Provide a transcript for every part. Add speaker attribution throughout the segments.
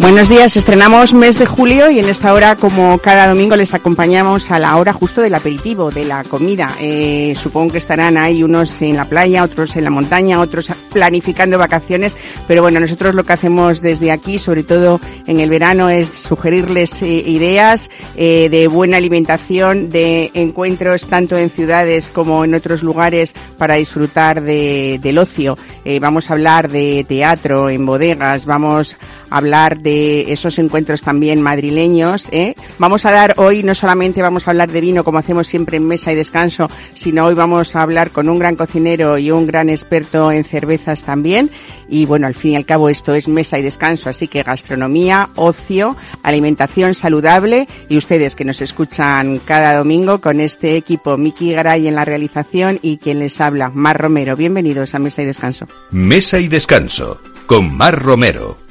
Speaker 1: Buenos días, estrenamos mes de julio y en esta hora, como cada domingo, les acompañamos a la hora justo del aperitivo, de la comida. Eh, supongo que estarán ahí unos en la playa, otros en la montaña, otros planificando vacaciones, pero bueno, nosotros lo que hacemos desde aquí, sobre todo en el verano, es sugerirles eh, ideas eh, de buena alimentación, de encuentros tanto en ciudades como en otros lugares para disfrutar de, del ocio. vamos a hablar de teatro en bodegas, vamos hablar de esos encuentros también madrileños. ¿eh? Vamos a dar hoy, no solamente vamos a hablar de vino como hacemos siempre en mesa y descanso, sino hoy vamos a hablar con un gran cocinero y un gran experto en cervezas también. Y bueno, al fin y al cabo esto es mesa y descanso, así que gastronomía, ocio, alimentación saludable y ustedes que nos escuchan cada domingo con este equipo, Miki Garay en la realización y quien les habla, Mar Romero. Bienvenidos a Mesa y Descanso.
Speaker 2: Mesa y Descanso con Mar Romero.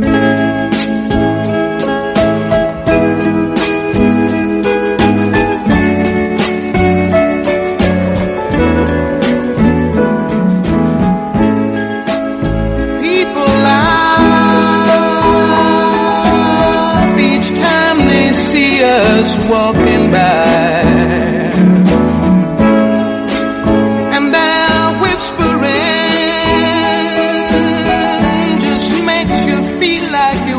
Speaker 1: Thank you.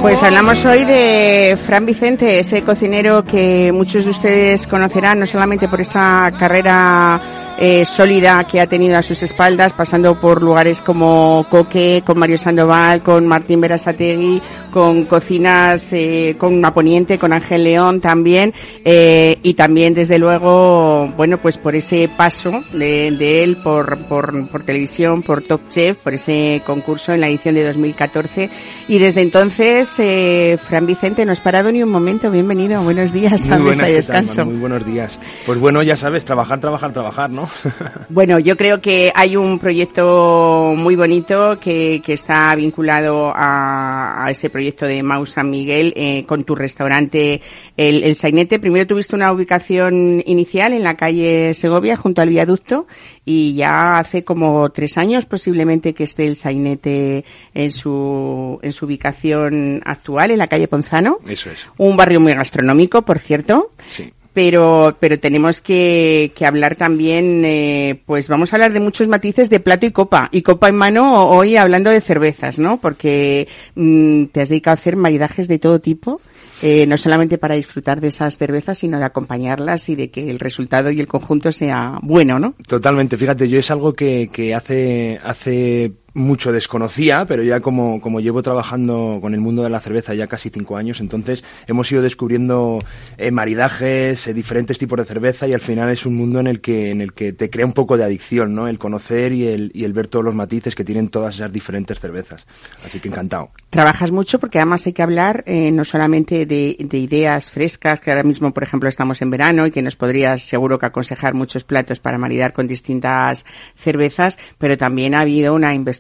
Speaker 1: Pues hablamos hoy de Fran Vicente, ese cocinero que muchos de ustedes conocerán, no solamente por esa carrera eh, sólida que ha tenido a sus espaldas, pasando por lugares como Coque, con Mario Sandoval, con Martín Berasategui, con cocinas, eh, con Maponiente, con Ángel León también, eh, y también desde luego, bueno, pues por ese paso de, de él por, por, por, televisión, por Top Chef, por ese concurso en la edición de 2014, y desde entonces, eh, Fran Vicente, no has parado ni un momento, bienvenido, buenos días
Speaker 3: a Mesa y Descanso. muy buenos días. Pues bueno, ya sabes, trabajar, trabajar, trabajar, ¿no?
Speaker 1: bueno, yo creo que hay un proyecto muy bonito que, que está vinculado a, a, ese proyecto de Mau San Miguel eh, con tu restaurante El, el Sainete. Primero tuviste una ubicación inicial en la calle Segovia junto al viaducto y ya hace como tres años posiblemente que esté el Sainete en su, en su ubicación actual en la calle Ponzano.
Speaker 3: Eso es.
Speaker 1: Un barrio muy gastronómico, por cierto.
Speaker 3: Sí
Speaker 1: pero, pero tenemos que, que hablar también, eh, pues vamos a hablar de muchos matices de plato y copa, y copa en mano hoy hablando de cervezas, ¿no? Porque mm, te has dedicado a hacer maridajes de todo tipo. Eh, no solamente para disfrutar de esas cervezas, sino de acompañarlas y de que el resultado y el conjunto sea bueno, ¿no?
Speaker 3: Totalmente. Fíjate, yo es algo que, que hace, hace mucho desconocía, pero ya como, como llevo trabajando con el mundo de la cerveza ya casi cinco años, entonces hemos ido descubriendo eh, maridajes, eh, diferentes tipos de cerveza y al final es un mundo en el que, en el que te crea un poco de adicción, ¿no? El conocer y el, y el ver todos los matices que tienen todas esas diferentes cervezas. Así que encantado.
Speaker 1: Trabajas mucho porque además hay que hablar eh, no solamente de, de, ideas frescas, que ahora mismo, por ejemplo, estamos en verano y que nos podrías seguro que aconsejar muchos platos para maridar con distintas cervezas, pero también ha habido una investigación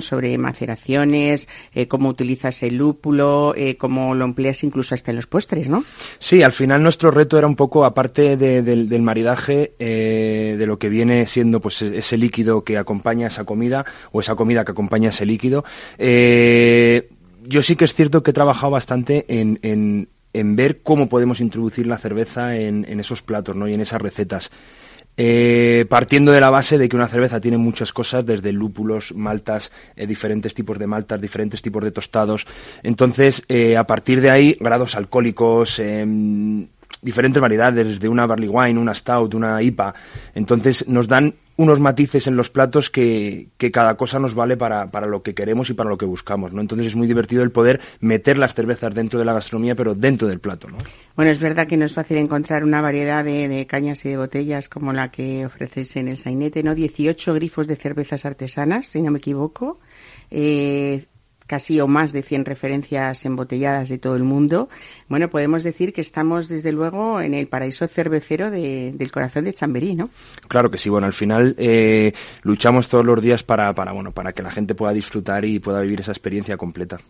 Speaker 1: sobre maceraciones, eh, cómo utilizas el lúpulo, eh, cómo lo empleas incluso hasta en los postres, ¿no?
Speaker 3: Sí, al final nuestro reto era un poco, aparte de, de, del maridaje, eh, de lo que viene siendo pues ese líquido que acompaña esa comida o esa comida que acompaña ese líquido, yo sí que es cierto que he trabajado bastante en, en, en ver cómo podemos introducir la cerveza en, en, esos platos ¿no? y en esas recetas. Eh, partiendo de la base de que una cerveza tiene muchas cosas, desde lúpulos, maltas, eh, diferentes tipos de maltas, diferentes tipos de tostados. Entonces, eh, a partir de ahí, grados alcohólicos, em, diferentes variedades, desde una barley wine, una stout, una IPA. Entonces, nos dan unos matices en los platos que, que cada cosa nos vale para, para, lo que queremos y para lo que buscamos, ¿no? Entonces es muy divertido el poder meter las cervezas dentro de la gastronomía, pero dentro del plato, ¿no?
Speaker 1: Bueno, es verdad que no es fácil encontrar una variedad de, de cañas y de botellas como la que ofreces en el sainete, ¿no? 18 grifos de cervezas artesanas, si no me equivoco. Eh, casi o más de 100 referencias embotelladas de todo el mundo. Bueno, podemos decir que estamos desde luego en el paraíso cervecero de, del corazón de Chamberí, ¿no?
Speaker 3: Claro que sí. Bueno, al final eh, luchamos todos los días para, para, bueno, para que la gente pueda disfrutar y pueda vivir esa experiencia completa.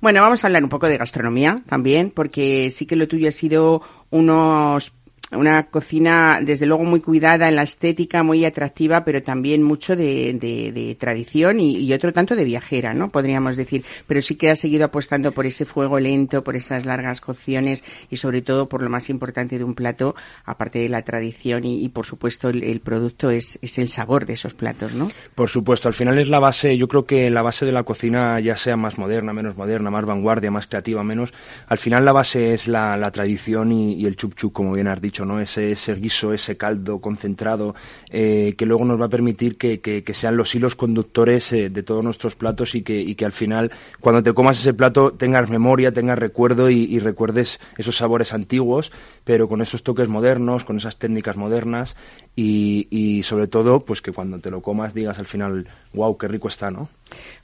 Speaker 1: Bueno, vamos a hablar un poco de gastronomía también, porque sí que lo tuyo ha sido unos una cocina, desde luego, muy cuidada en la estética, muy atractiva, pero también mucho de, de, tradición y, otro tanto de viajera, ¿no? Podríamos decir. Pero sí que ha seguido apostando por ese fuego lento, por esas largas cocciones y sobre todo por lo más importante de un plato, aparte de la tradición y, por supuesto el, producto es, es el sabor de esos platos, ¿no?
Speaker 3: Por supuesto, al final es la base, yo creo que la base de la cocina, ya sea más moderna, menos moderna, más vanguardia, más creativa, menos, al final la base es la, la tradición y, el chup chup, como bien has dicho, ¿no? Ese, guiso, ese caldo concentrado, eh, que luego nos va a permitir que, sean los hilos conductores eh, de todos nuestros platos y que, al final, cuando te comas ese plato, tengas memoria, tengas recuerdo y recuerdes esos sabores antiguos, pero con esos toques modernos, con esas técnicas modernas y, y sobre todo, pues que cuando te lo comas digas al final, wow, qué rico está, ¿no?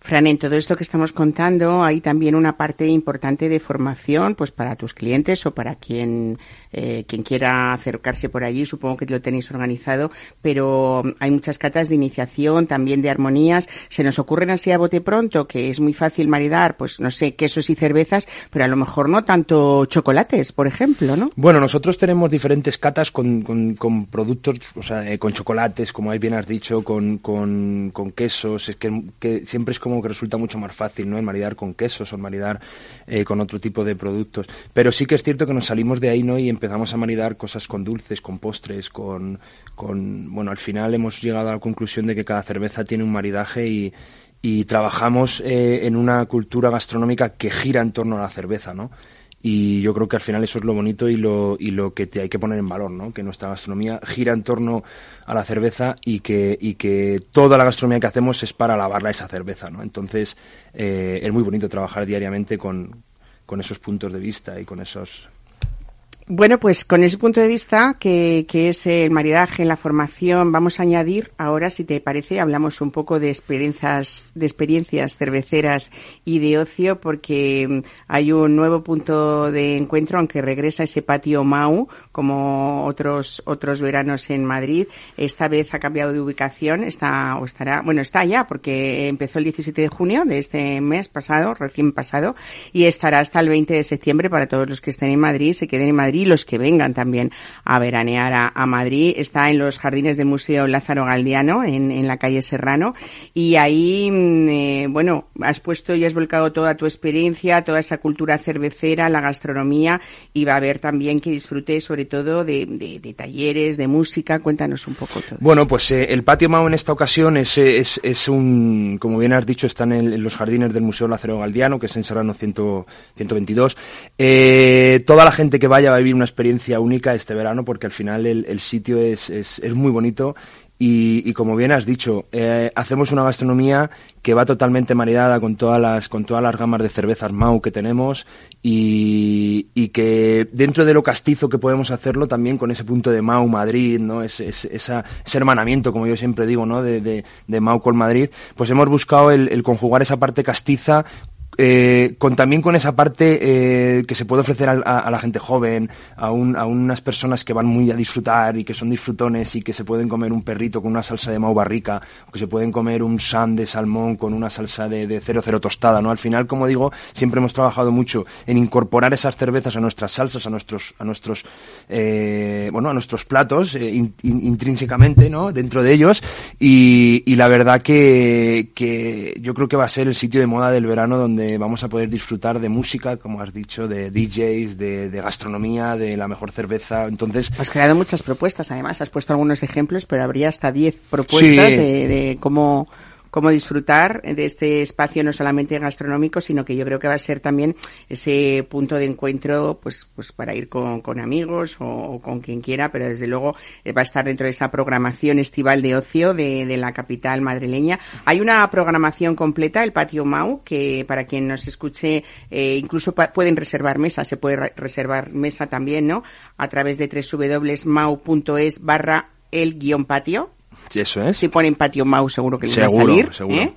Speaker 1: Fran, en todo esto que estamos contando hay también una parte importante de formación, pues para tus clientes o para quien eh, quien quiera acercarse por allí. Supongo que lo tenéis organizado, pero hay muchas catas de iniciación, también de armonías. Se nos ocurren así a bote pronto que es muy fácil maridar, pues no sé, quesos y cervezas, pero a lo mejor no tanto chocolates, por ejemplo, ¿no?
Speaker 3: Bueno, nosotros tenemos diferentes catas con, con, productos, o sea, eh, con chocolates, como bien has dicho, con, con, con quesos. Es que, que siempre es como que resulta mucho más fácil, ¿no? El maridar con quesos o maridar eh, con otro tipo de productos. Pero sí que es cierto que nos salimos de ahí, ¿no? Y empezamos a maridar cosas con dulces, con postres, con, con... Bueno, al final hemos llegado a la conclusión de que cada cerveza tiene un maridaje y, y trabajamos eh, en una cultura gastronómica que gira en torno a la cerveza, ¿no? Y yo creo que al final eso es lo bonito y lo, y lo que te hay que poner en valor, ¿no? Que nuestra gastronomía gira en torno a la cerveza y que, y que toda la gastronomía que hacemos es para lavarla esa cerveza, ¿no? Entonces eh, es muy bonito trabajar diariamente con, con esos puntos de vista y con esos
Speaker 1: bueno, pues con ese punto de vista, que, es el maridaje, la formación, vamos a añadir ahora, si te parece, hablamos un poco de experiencias, de experiencias cerveceras y de ocio, porque mm, hay un nuevo punto de encuentro, aunque regresa ese patio Mau, como otros, otros veranos en Madrid. Esta vez ha cambiado de ubicación, está, o estará, bueno, está ya, porque empezó el 17 de junio de este mes pasado, recién pasado, y estará hasta el 20 de septiembre para todos los que estén en Madrid, se queden en Madrid y los que vengan también a veranear a, Madrid. Está en los jardines del Museo Lázaro Galdiano, en, en la calle Serrano, y ahí, mm, eh, bueno, has puesto y has volcado toda tu experiencia, toda esa cultura cervecera, la gastronomía, y va a haber también que disfrute sobre todo de, de, talleres, de música. Cuéntanos un poco todo.
Speaker 3: Bueno, pues eh, el Patio Mao en esta ocasión es, es, es, un, como bien has dicho, está en, los jardines del Museo Lázaro Galdiano, que es en Serrano 122. Eh, toda la gente que vaya va a vivir una experiencia única este verano porque al final el, sitio es, es, es, muy bonito y, como bien has dicho, eh, hacemos una gastronomía que va totalmente maridada con todas las, con todas las gamas de cervezas Mau que tenemos y, y, que dentro de lo castizo que podemos hacerlo también con ese punto de Mau Madrid, ¿no? Es, ese hermanamiento, como yo siempre digo, ¿no? De, de, de Mau con Madrid, pues hemos buscado el, el conjugar esa parte castiza eh, con también con esa parte eh, que se puede ofrecer a, la gente joven, a, unas personas que van muy a disfrutar y que son disfrutones y que se pueden comer un perrito con una salsa de mau barrica, que se pueden comer un san de salmón con una salsa de, de cero cero tostada, ¿no? Al final, como digo, siempre hemos trabajado mucho en incorporar esas cervezas a nuestras salsas, a nuestros, a nuestros, eh, bueno, a nuestros platos intrínsecamente, ¿no? Dentro de ellos y, y la verdad que, que yo creo que va a ser el sitio de moda del verano donde vamos a poder disfrutar de música, como has dicho, de DJs, de, gastronomía, de la mejor cerveza. Entonces.
Speaker 1: Has creado muchas propuestas, además. Has puesto algunos ejemplos, pero habría hasta 10 propuestas de, de cómo cómo disfrutar de este espacio no solamente gastronómico, sino que yo creo que va a ser también ese punto de encuentro, pues, pues para ir con, amigos o, con quien quiera, pero desde luego eh, va a estar dentro de esa programación estival de ocio de, de la capital madrileña. Hay una programación completa, el Patio Mau, que para quien nos escuche, eh, incluso pueden reservar mesa, se puede reservar mesa también, ¿no? A través de www.mau.es barra el guion patio
Speaker 3: Eso es.
Speaker 1: Si ponen patio mouse seguro que les va a salir.
Speaker 3: seguro.
Speaker 1: ¿eh?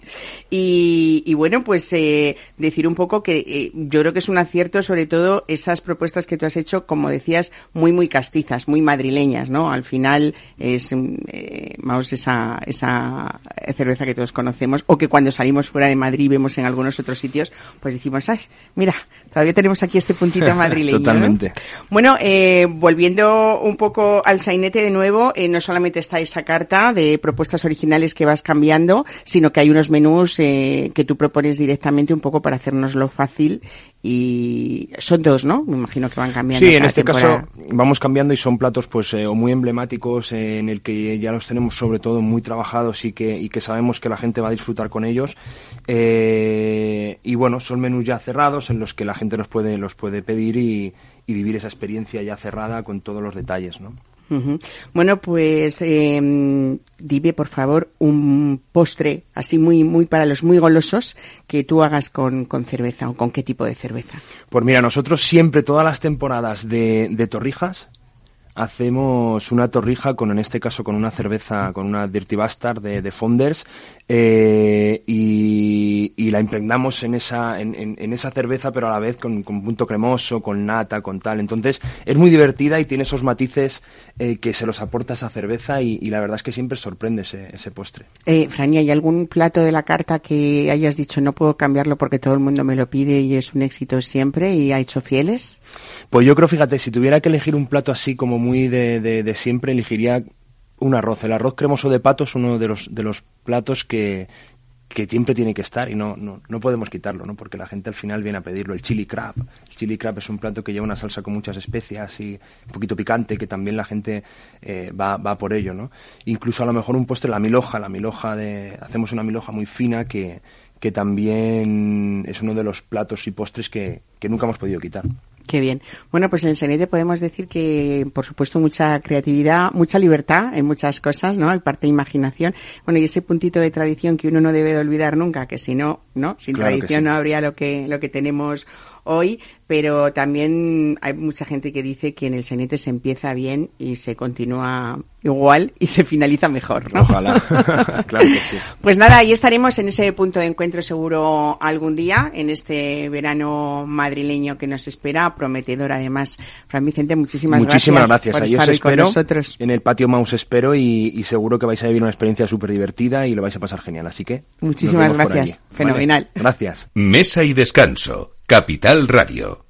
Speaker 1: Y, y bueno, pues eh, decir un poco que eh, yo creo que es un acierto, sobre todo esas propuestas que tú has hecho, como decías, muy muy castizas, muy madrileñas, ¿no? Al final es mm, eh, mouse esa esa cerveza que todos conocemos o que cuando salimos fuera de Madrid vemos en algunos otros sitios, pues decimos, ay, mira, todavía tenemos aquí este puntito madrileño. ¿no?
Speaker 3: Totalmente.
Speaker 1: Bueno, eh, volviendo un poco al sainete de nuevo, eh, no solamente está esa carta de propuestas originales que vas cambiando, sino que hay unos menús eh, que tú propones directamente un poco para hacernoslo fácil y son dos, ¿no? Me imagino que van cambiando.
Speaker 3: Sí, en este
Speaker 1: temporada.
Speaker 3: caso vamos cambiando y son platos pues eh, o muy emblemáticos eh, en el que ya los tenemos sobre todo muy trabajados y que, y que sabemos que la gente va a disfrutar con ellos. Eh, y bueno, son menús ya cerrados en los que la gente los puede, los puede pedir y, y vivir esa experiencia ya cerrada con todos los detalles, ¿no?
Speaker 1: Bueno, pues eh, dime por favor un postre así muy muy para los muy golosos que tú hagas con, con cerveza o con qué tipo de cerveza.
Speaker 3: Pues mira, nosotros siempre, todas las temporadas de, de torrijas, hacemos una torrija con, en este caso, con una cerveza, con una Dirty Bastard de, de Founders, eh, y, y la impregnamos en esa, en, en- en esa cerveza, pero a la vez con, con punto cremoso, con nata, con tal. Entonces, es muy divertida y tiene esos matices eh, que se los aporta esa cerveza y, y la verdad es que siempre sorprende ese, ese postre.
Speaker 1: Eh, Frani, ¿hay algún plato de la carta que hayas dicho no puedo cambiarlo porque todo el mundo me lo pide y es un éxito siempre y ha hecho fieles?
Speaker 3: Pues yo creo, fíjate, si tuviera que elegir un plato así como muy de, de- de siempre, elegiría un arroz. El arroz cremoso de pato es uno de los, de los platos que, que siempre tiene que estar y no, no, no podemos quitarlo, ¿no? Porque la gente al final viene a pedirlo. El chili crab. El chili crab es un plato que lleva una salsa con muchas especias y un poquito picante, que también la gente eh, va, va por ello, ¿no? Incluso a lo mejor un postre, la miloja, la miloja de... Hacemos una miloja muy fina que, que también es uno de los platos y postres que, que nunca hemos podido quitar.
Speaker 1: Qué bien. Bueno, pues en el Senete podemos decir que, por supuesto, mucha creatividad, mucha libertad en muchas cosas, ¿no? Hay parte de imaginación. Bueno, y ese puntito de tradición que uno no debe de olvidar nunca, que si no, ¿no? Sin
Speaker 3: Claro
Speaker 1: tradición
Speaker 3: sí.
Speaker 1: no habría lo que, lo que tenemos hoy, pero también hay mucha gente que dice que en el Senete se empieza bien y se continúa igual y se finaliza mejor, ¿no?
Speaker 3: Ojalá. claro que sí.
Speaker 1: Pues nada, ahí estaremos en ese punto de encuentro seguro algún día, en este verano madrileño que nos espera, prometedor además. Fran Vicente, muchísimas,
Speaker 3: Muchísimas
Speaker 1: gracias,
Speaker 3: gracias.
Speaker 1: por
Speaker 3: Ahí
Speaker 1: estar
Speaker 3: os
Speaker 1: hoy con nosotros.
Speaker 3: En el patio Mouse espero y, y seguro que vais a vivir una experiencia súper divertida y lo vais a pasar genial. Así que.
Speaker 1: Muchísimas gracias. Fenomenal.
Speaker 3: Vale. Gracias.
Speaker 2: Mesa y descanso. Capital Radio.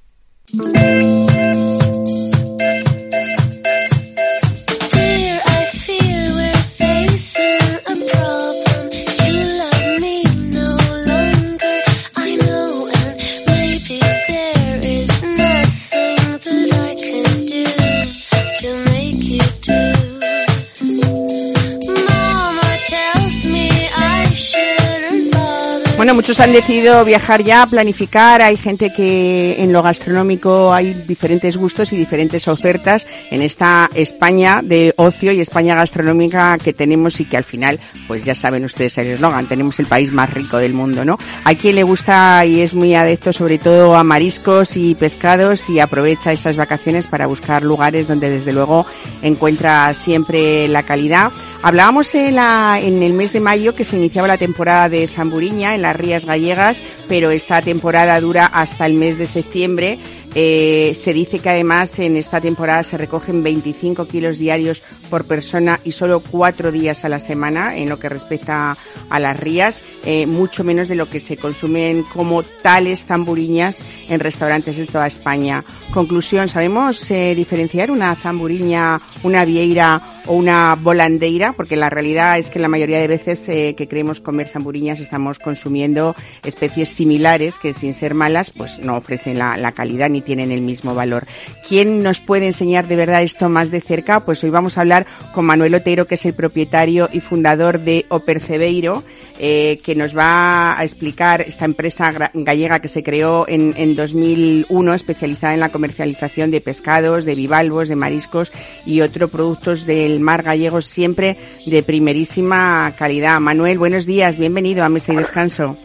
Speaker 1: Bueno, muchos han decidido viajar ya, planificar. Hay gente que en lo gastronómico hay diferentes gustos y diferentes ofertas en esta España de ocio y España gastronómica que tenemos y que al final, pues ya saben ustedes el eslogan, tenemos el país más rico del mundo, ¿no? Hay quien le gusta y es muy adepto sobre todo a mariscos y pescados y aprovecha esas vacaciones para buscar lugares donde desde luego encuentra siempre la calidad. Hablábamos en, la- en el mes de mayo que se iniciaba la temporada de Zamburiña en las Rías Gallegas, pero esta temporada dura hasta el mes de septiembre. Eh, se dice que además en esta temporada se recogen 25 kilos diarios por persona y solo cuatro días a la semana en lo que respecta a las rías, eh, mucho menos de lo que se consumen como tales zamburiñas en restaurantes de toda España. Conclusión, ¿sabemos eh, diferenciar una zamburiña, una vieira o una volandeira? Porque la realidad es que la mayoría de veces eh, que creemos comer zamburiñas estamos consumiendo especies similares que sin ser malas pues no ofrecen la, la calidad ni tienen el mismo valor. ¿Quién nos puede enseñar de verdad esto más de cerca? Pues hoy vamos a hablar con Manuel Otero, que es el propietario y fundador de Opercebeiro, eh, que nos va a explicar esta empresa gallega que se creó en, en 2001, especializada en la comercialización de pescados, de bivalvos, de mariscos y otros productos del mar gallego, siempre de primerísima calidad. Manuel, buenos días, bienvenido a Mesa y Descanso.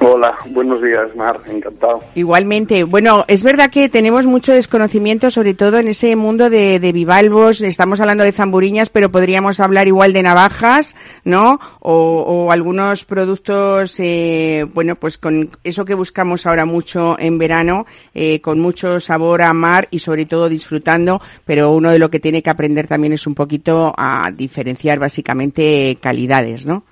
Speaker 4: Hola, buenos días, Mar, encantado.
Speaker 1: Igualmente. Bueno, es verdad que tenemos mucho desconocimiento, sobre todo en ese mundo de, de bivalvos. Estamos hablando de zamburiñas, pero podríamos hablar igual de navajas, ¿no? O, o algunos productos, eh, bueno, pues con eso que buscamos ahora mucho en verano, eh, con mucho sabor a mar y sobre todo disfrutando, pero uno de lo que tiene que aprender también es un poquito a diferenciar básicamente calidades, ¿no?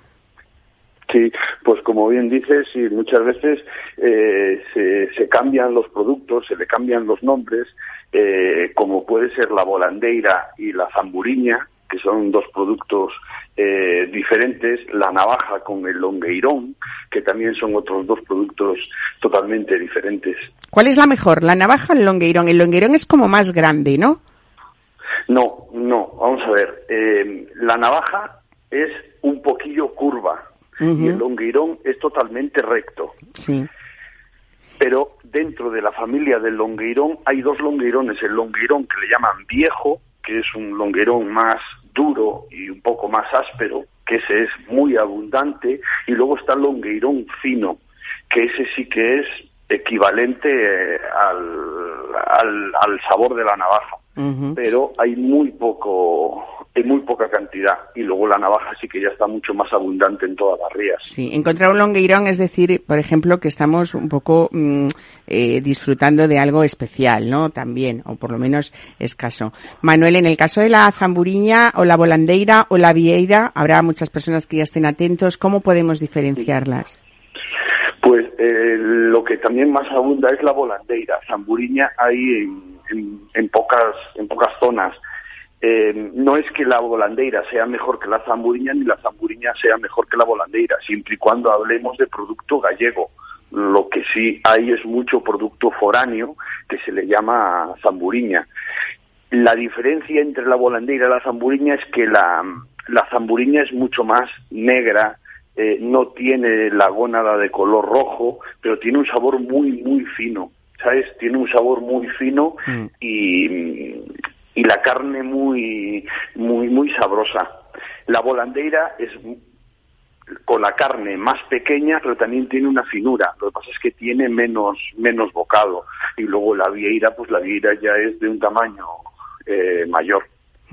Speaker 4: Sí, pues como bien dices, sí, muchas veces eh, se, se cambian los productos, se le cambian los nombres, eh, como puede ser la volandeira y la zamburiña, que son dos productos eh, diferentes, la navaja con el longueirón, que también son otros dos productos totalmente diferentes.
Speaker 1: ¿Cuál es la mejor, la navaja o el longueirón? El longueirón es como más grande, ¿no?
Speaker 4: No, no, vamos a ver, eh, la navaja es un poquillo curva y el longueirón es totalmente recto.
Speaker 1: Sí.
Speaker 4: pero dentro de la familia del longueirón hay dos longueirones, el longueirón que le llaman viejo, que es un longueirón más duro y un poco más áspero, que ese es muy abundante, y luego está el longueirón fino, que ese sí que es equivalente eh, al, al, al sabor de la navaja, Pero hay muy poco, hay muy poca cantidad, y luego la navaja sí que ya está mucho más abundante en todas las rías.
Speaker 1: Sí, encontrar un longueirón es decir, por ejemplo, que estamos un poco mm, eh, disfrutando de algo especial, ¿no? También, o por lo menos escaso. Manuel, en el caso de la zamburiña o la volandeira o la vieira, habrá muchas personas que ya estén atentos. ¿Cómo podemos diferenciarlas?
Speaker 4: Pues eh, lo que también más abunda es la volandeira. Zamburiña hay en, en- pocas, en pocas zonas. Eh, no es que la volandeira sea mejor que la zamburiña ni la zamburiña sea mejor que la volandeira, siempre y cuando hablemos de producto gallego. Lo que sí hay es mucho producto foráneo que se le llama zamburiña. La diferencia entre la volandeira y la zamburiña es que la, la zamburiña es mucho más negra, eh, no tiene la gónada de color rojo, pero tiene un sabor muy, muy fino, ¿sabes? Tiene un sabor muy fino
Speaker 1: Mm.
Speaker 4: y, y la carne muy, muy, muy sabrosa. La volandeira es con la carne más pequeña, pero también tiene una finura. Lo que pasa es que tiene menos, menos bocado. Y luego la vieira, pues la vieira ya es de un tamaño eh, mayor.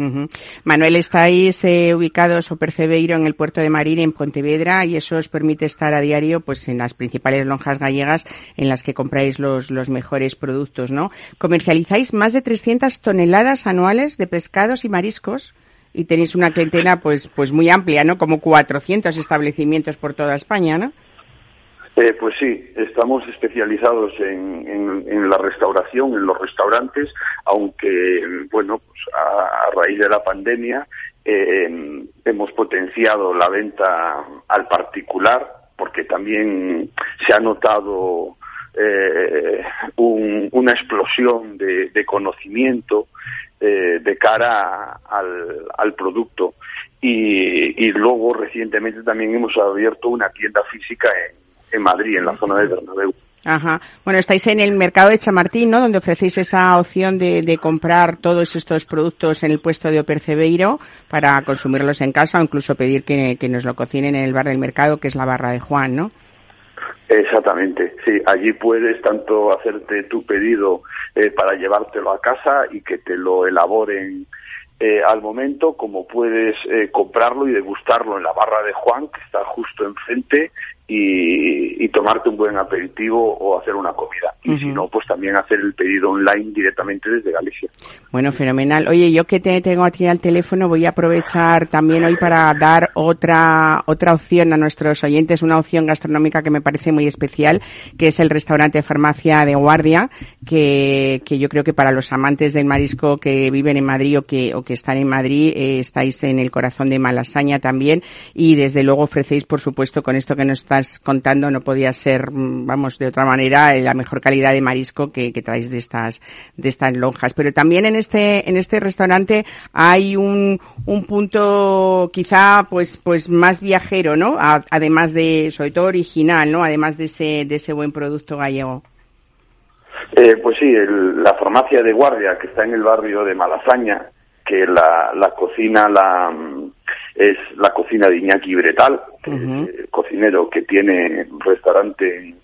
Speaker 1: Ujú. Manuel, estáis eh, ubicados o Percebeiro en el puerto de Marín, en Pontevedra, y eso os permite estar a diario pues en las principales lonjas gallegas en las que compráis los, los mejores productos, ¿no? Comercializáis más de 300 toneladas anuales de pescados y mariscos y tenéis una clientela pues, pues muy amplia, ¿no? Como 400 establecimientos por toda España, ¿no?
Speaker 4: Eh, pues sí, estamos especializados en, la restauración, en los restaurantes, aunque, bueno, pues a, raíz de la pandemia eh, hemos potenciado la venta al particular, porque también se ha notado eh, un- una explosión de, de conocimiento eh, de cara al, al producto. Y, y luego recientemente también hemos abierto una tienda física en, en Madrid, en la zona de Bernabéu.
Speaker 1: Ajá. Bueno, estáis en el mercado de Chamartín, ¿no? Donde ofrecéis esa opción de, de comprar todos estos productos en el puesto de Opercebeiro para consumirlos en casa o incluso pedir que, que nos lo cocinen en el bar del mercado, que es la barra de Juan, ¿no?
Speaker 4: Exactamente, sí, allí puedes tanto hacerte tu pedido eh, para llevártelo a casa y que te lo elaboren eh, al momento, como puedes eh, comprarlo y degustarlo en la barra de Juan, que está justo enfrente, y, y tomarte un buen aperitivo o hacer una comida. Y si no, pues también hacer el pedido online directamente desde Galicia.
Speaker 1: Bueno, fenomenal. Oye, yo que te tengo aquí al teléfono voy a aprovechar también hoy para dar otra otra opción a nuestros oyentes, una opción gastronómica que me parece muy especial, que es el restaurante Farmacia de Guardia, que, que yo creo que para los amantes del marisco que viven en Madrid o que, o que están en Madrid, eh, estáis en el corazón de Malasaña también y desde luego ofrecéis, por supuesto, con esto que nos contando, no podía ser, mm, vamos, de otra manera, eh, la mejor calidad de marisco que, que traéis de estas, de estas lonjas. Pero también en este, en este restaurante hay un, un punto quizá, pues, pues más viajero, ¿no? Además de, sobre todo original, ¿no? Además de ese, de ese buen producto gallego.
Speaker 4: Eh, pues sí, el- la farmacia de guardia que está en el barrio de Malasaña, que la, la cocina la, es la cocina de Iñaki Bretal, eh, cocinero que tiene un restaurante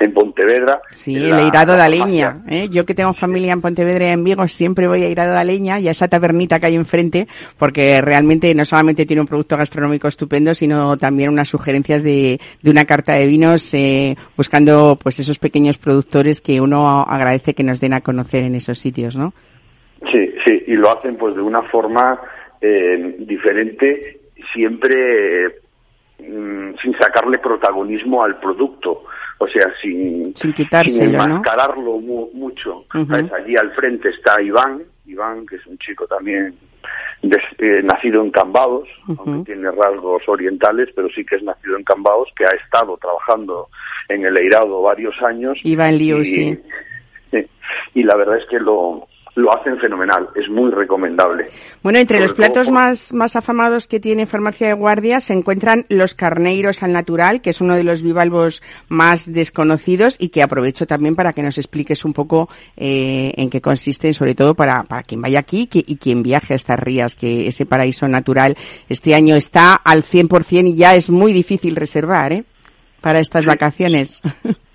Speaker 4: en, Pontevedra.
Speaker 1: Sí,
Speaker 4: en
Speaker 1: el
Speaker 4: la
Speaker 1: de Aleña. ¿eh? Yo que tengo familia en Pontevedra y en Vigo, siempre voy a Eirado de Aleña y a esa tabernita que hay enfrente, porque realmente no solamente tiene un producto gastronómico estupendo, sino también unas sugerencias de, de una carta de vinos, eh, buscando pues esos pequeños productores que uno agradece que nos den a conocer en esos sitios, ¿no?
Speaker 4: Sí, sí, y lo hacen pues de una forma eh, diferente, siempre mm, sin sacarle protagonismo al producto, o sea, sin,
Speaker 1: Sin
Speaker 4: sin
Speaker 1: ¿no?
Speaker 4: enmascararlo mu- mucho. Allí al frente está Iván, Iván que es un chico también des- eh, nacido en Cambados, aunque tiene rasgos orientales, pero sí que es nacido en Cambados, que ha estado trabajando en el Eirado varios años.
Speaker 1: Iván Liu,
Speaker 4: y-.
Speaker 1: Sí.
Speaker 4: Y la verdad es que lo, lo hacen fenomenal, es muy recomendable.
Speaker 1: Bueno, entre
Speaker 4: Sobre
Speaker 1: los platos más, más afamados que tiene Farmacia de Guardia se encuentran los carneiros al natural, que es uno de los bivalvos más desconocidos y que aprovecho también para que nos expliques un poco eh, en qué consisten, sobre todo para, para quien vaya aquí que- y quien viaje a estas rías, que ese paraíso natural este año está al 100% y ya es muy difícil reservar, ¿eh? Para estas vacaciones.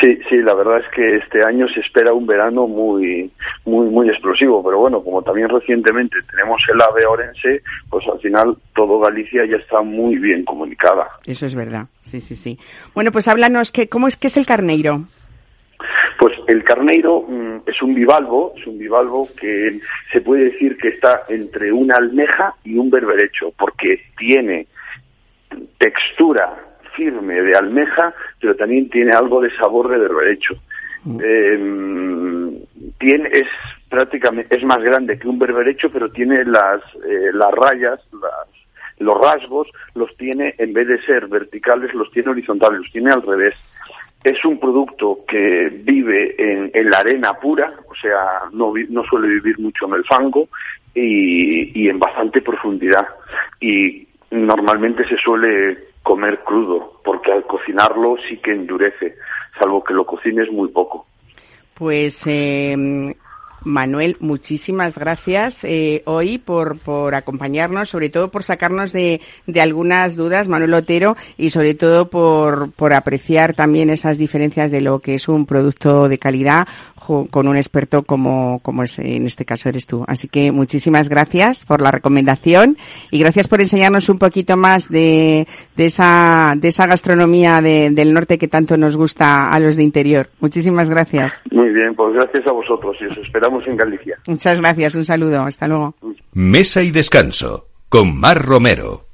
Speaker 4: Sí, sí, la verdad es que este año se espera un verano muy, muy, muy explosivo, pero bueno, como también recientemente tenemos el AVE Orense, pues al final todo Galicia ya está muy bien comunicada.
Speaker 1: Eso es verdad. Sí, sí, sí. Bueno, pues háblanos, que, ¿cómo es que es el carneiro?
Speaker 4: Pues el carneiro mm, es un bivalvo, es un bivalvo que se puede decir que está entre una almeja y un berberecho, porque tiene textura firme de almeja, pero también tiene algo de sabor de berberecho. Eh, tiene, es prácticamente, es más grande que un berberecho, pero tiene las, eh, las rayas, las, los rasgos, los tiene, en vez de ser verticales, los tiene horizontales, los tiene al revés. Es un producto que vive en, en la arena pura, o sea, no, vi- no suele vivir mucho en el fango y, y en bastante profundidad. Y normalmente se suele comer crudo, porque al cocinarlo sí que endurece, salvo que lo cocines muy poco.
Speaker 1: Pues eh, Manuel, muchísimas gracias eh, hoy por, por acompañarnos, sobre todo por sacarnos de, de algunas dudas, Manuel Otero, y sobre todo por, por apreciar también esas diferencias de lo que es un producto de calidad con un experto como, como es, en este caso eres tú. Así que muchísimas gracias por la recomendación y gracias por enseñarnos un poquito más de, de esa, de esa gastronomía de- del norte que tanto nos gusta a los de interior. Muchísimas gracias.
Speaker 4: Muy bien, pues gracias a vosotros y os esperamos en Galicia.
Speaker 1: Muchas gracias, un saludo, hasta luego.
Speaker 2: Mesa y descanso con Mar Romero.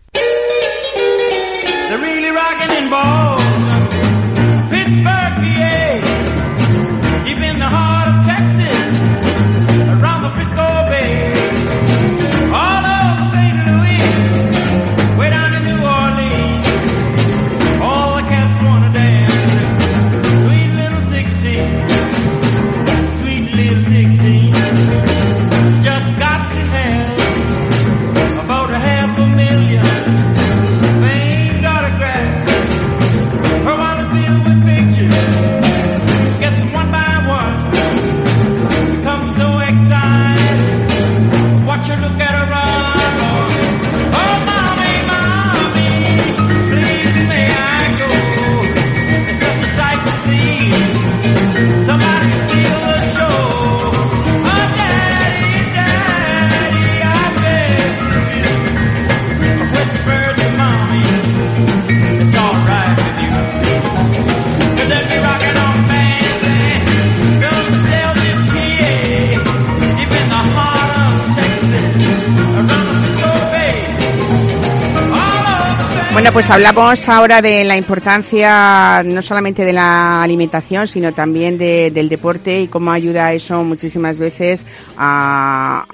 Speaker 1: Hablamos ahora de la importancia no solamente de la alimentación, sino también de- del deporte y cómo ayuda eso muchísimas veces a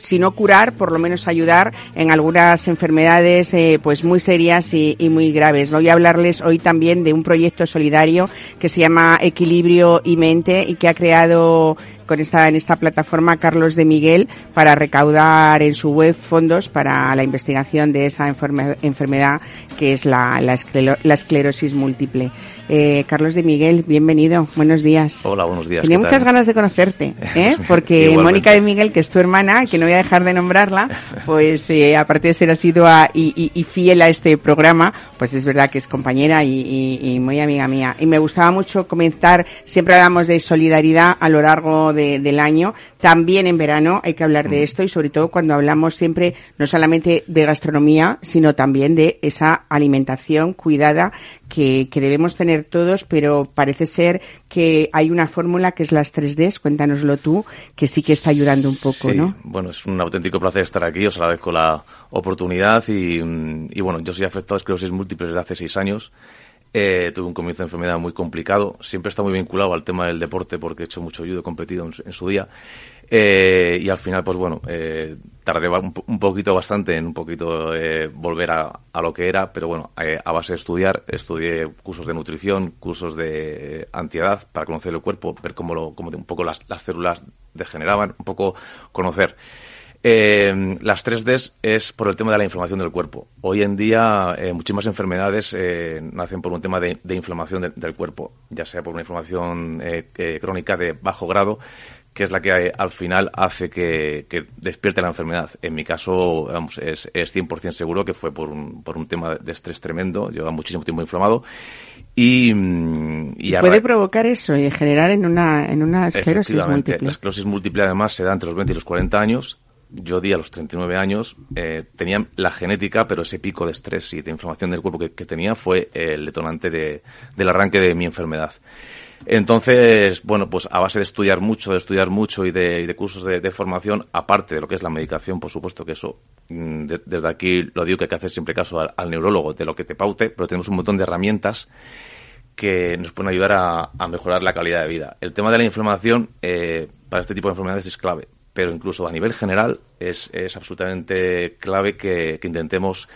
Speaker 1: si no curar, por lo menos ayudar en algunas enfermedades eh, pues muy serias y, y muy graves. Voy a hablarles hoy también de un proyecto solidario que se llama Equilibrio y Mente y que ha creado con esta, en esta plataforma Carlos de Miguel para recaudar en su web fondos para la investigación de esa enferme- enfermedad que es la, la, esclero- la esclerosis múltiple. Eh, Carlos de Miguel, bienvenido, buenos días.
Speaker 5: Hola, buenos días.
Speaker 1: Tenía
Speaker 5: ¿qué
Speaker 1: muchas
Speaker 5: tal?
Speaker 1: ganas de conocerte, ¿eh? porque. Mónica de Miguel, que es tu hermana, que no voy a dejar de nombrarla, pues eh, aparte de ser asidua y, y- y fiel a este programa, pues es verdad que es compañera y, y- y muy amiga mía. Y me gustaba mucho comentar, siempre hablamos de solidaridad a lo largo de- del año, también en verano hay que hablar de esto y sobre todo cuando hablamos siempre no solamente de gastronomía, sino también de esa alimentación cuidada que, que debemos tener todos, pero parece ser que hay una fórmula que es las 3Ds, cuéntanoslo tú, que sí que está ayudando un poco,
Speaker 5: Sí,
Speaker 1: ¿no?
Speaker 5: bueno, es un auténtico placer estar aquí, os agradezco la oportunidad y, mm, y bueno, yo soy afectado a esclerosis múltiple desde hace seis años. Eh, tuve un comienzo de enfermedad muy complicado. Siempre está muy vinculado al tema del deporte porque he hecho mucho judo, he competido en, su- día. Eh, y al final, pues bueno, eh, tardé un, un poquito bastante en un poquito eh, volver a, a lo que era, pero bueno, eh, a base de estudiar, estudié cursos de nutrición, cursos de antiedad para conocer el cuerpo, ver cómo, lo, cómo un poco las, las células degeneraban, un poco conocer. Eh, las 3Ds es por el tema de la inflamación del cuerpo. Hoy en día eh, muchísimas enfermedades eh, nacen por un tema de, de inflamación de- del cuerpo, ya sea por una inflamación eh, eh, crónica de bajo grado, que es la que al final hace que, que despierte la enfermedad. En mi caso, vamos, es, es 100% seguro que fue por un, por un tema de estrés tremendo, lleva muchísimo tiempo inflamado. Y, mm, y
Speaker 1: Puede provocar eso y generar en una, en una esclerosis múltiple.
Speaker 5: la esclerosis múltiple además se da entre los 20 y los 40 años. Yo di a los 39 años, eh, tenía la genética, pero ese pico de estrés y de inflamación del cuerpo que, tenía fue el detonante de- del arranque de mi enfermedad. Entonces, bueno, pues a base de estudiar mucho, de estudiar mucho y de, cursos de, formación, aparte de lo que es la medicación, por supuesto que eso, mm, de- desde aquí lo digo que hay que hacer siempre caso al, al neurólogo de lo que te paute, pero tenemos un montón de herramientas que nos pueden ayudar a, a mejorar la calidad de vida. El tema de la inflamación eh, para este tipo de enfermedades es clave, pero incluso a nivel general es, es absolutamente clave que, intentemos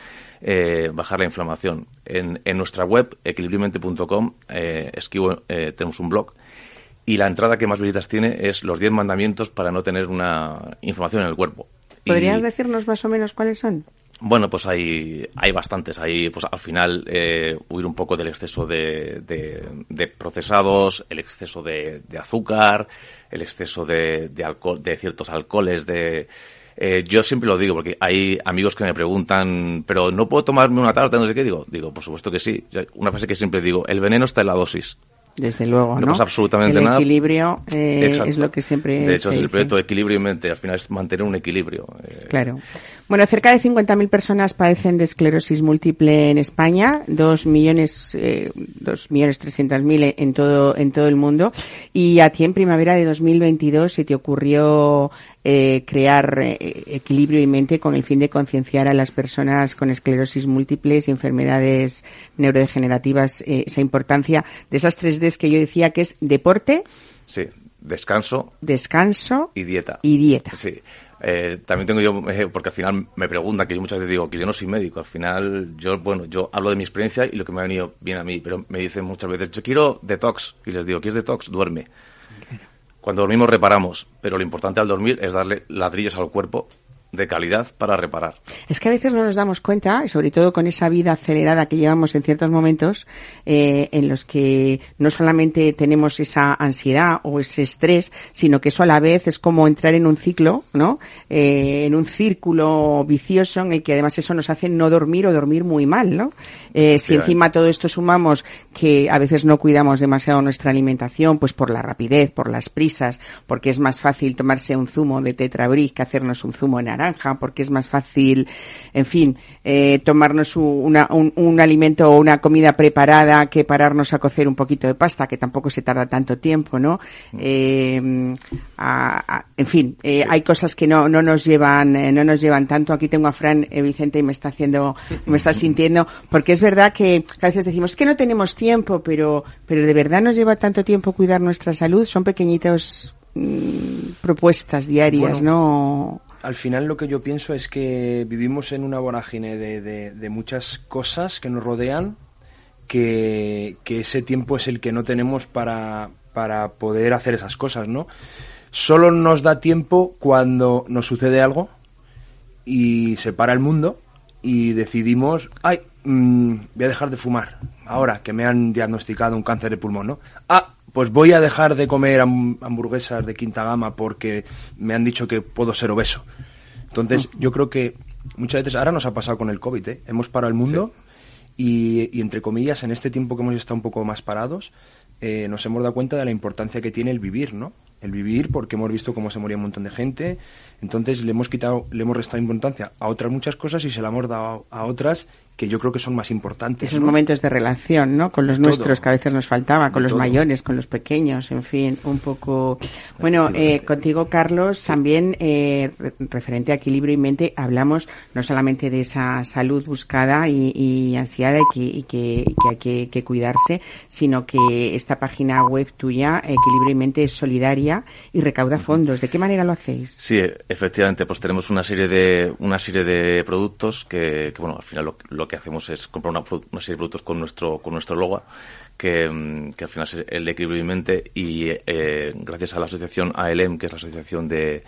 Speaker 5: eh, bajar la inflamación. En, en nuestra web, equilibrimente.com, eh, eh, tenemos un blog y la entrada que más visitas tiene es los 10 mandamientos para no tener una inflamación en el cuerpo.
Speaker 1: ¿Podrías decirnos más o menos cuáles son?
Speaker 5: Bueno, pues hay, hay bastantes. Hay, pues al final, eh, huir un poco del exceso de, de, de procesados, el exceso de, azúcar, el exceso de, alcohol, de ciertos alcoholes, de, eh, yo siempre lo digo porque hay amigos que me preguntan, pero no puedo tomarme una tarta, no sé qué digo. Digo, por supuesto que sí. Una frase que siempre digo, el veneno está en la dosis.
Speaker 1: Desde luego, ¿no?
Speaker 5: No pasa absolutamente
Speaker 1: el
Speaker 5: nada.
Speaker 1: equilibrio eh, es lo que siempre
Speaker 5: De hecho,
Speaker 1: se
Speaker 5: es el proyecto de equilibrio y mente. Al final es mantener un equilibrio. Eh,
Speaker 1: Claro. Bueno, cerca de 50.000 personas padecen de esclerosis múltiple en España, dos millones, eh, dos millones trescientas mil en todo, en todo el mundo. Y a ti en primavera de 2022 se te ocurrió eh, crear eh, equilibrio y mente con el fin de concienciar a las personas con esclerosis múltiples y enfermedades neurodegenerativas eh, esa importancia de esas tres Ds que yo decía que es deporte,
Speaker 5: Sí, descanso
Speaker 1: descanso
Speaker 5: y dieta.
Speaker 1: y dieta.
Speaker 5: Sí. Eh, también tengo yo, eh, porque al final me preguntan, que yo muchas veces digo que yo no soy médico, al final yo, bueno, yo hablo de mi experiencia y lo que me ha venido bien a mí, pero me dicen muchas veces, yo quiero detox, y les digo, ¿quieres detox? Duerme. Cuando dormimos reparamos, pero lo importante al dormir es darle ladrillos al cuerpo de calidad para reparar.
Speaker 1: Es que a veces no nos damos cuenta, y sobre todo con esa vida acelerada que llevamos en ciertos momentos, eh, en los que no solamente tenemos esa ansiedad o ese estrés, sino que eso a la vez es como entrar en un ciclo, ¿no? Eh, en un círculo vicioso en el que además eso nos hace no dormir o dormir muy mal, ¿no? Eh, si encima todo esto sumamos que a veces no cuidamos demasiado nuestra alimentación, pues por la rapidez, por las prisas, porque es más fácil tomarse un zumo de tetrabric que hacernos un zumo de naranja, porque es más fácil, en fin, eh, tomarnos una- un, un alimento o una comida preparada que pararnos a cocer un poquito de pasta, que tampoco se tarda tanto tiempo, ¿no? Eh, a- a- en fin, eh, hay cosas que no, no nos llevan, eh, no nos llevan tanto. Aquí tengo a Fran eh, Vicente y me está haciendo, me está sintiendo, porque es verdad que a veces decimos "Es que no tenemos tiempo, pero, pero de verdad nos lleva tanto tiempo cuidar nuestra salud. Son pequeñitos mm, propuestas diarias, ¿no?
Speaker 3: Al final lo que yo pienso es que vivimos en una vorágine de, de- muchas cosas que nos rodean, que, que ese tiempo es el que no tenemos para, para poder hacer esas cosas, ¿no? Solo nos da tiempo cuando nos sucede algo y se para el mundo y decidimos, ay, mm, voy a dejar de fumar. Ahora que me han diagnosticado un cáncer de pulmón, ¿no? Ah, pues voy a dejar de comer ham- hamburguesas de quinta gama porque me han dicho que puedo ser obeso. Entonces, yo creo que muchas veces, ahora nos ha pasado con el COVID, ¿eh? Hemos parado el mundo y, y, entre comillas, en este tiempo que hemos estado un poco más parados, eh, nos hemos dado cuenta de la importancia que tiene el vivir, ¿no? El vivir porque hemos visto cómo se moría un montón de gente, entonces le hemos quitado, le hemos restado importancia a otras muchas cosas y se la hemos dado a otras que yo creo que son más importantes.
Speaker 1: Esos
Speaker 3: ¿no?
Speaker 1: momentos de relación, ¿no? Con los
Speaker 3: Todo.
Speaker 1: nuestros que a veces nos faltaba, con los
Speaker 3: todo.
Speaker 1: mayores, con los pequeños, en fin, un poco. Bueno, eh, contigo, Carlos, también eh, re- referente a equilibrio y mente, hablamos no solamente de esa salud buscada y, y ansiada y que, y que, y que hay que, que cuidarse, sino que esta página web tuya, Equilibrio y Mente, es solidaria y recauda fondos. ¿De qué manera lo hacéis?
Speaker 5: Sí, e- efectivamente, pues tenemos una serie de una serie de productos que, que, bueno, al final lo, lo que hacemos es comprar una, serie de productos con nuestro con nuestro logo que, mm, que al final es el de equilibrio y mente y eh, gracias a la asociación ALM, que es la asociación de,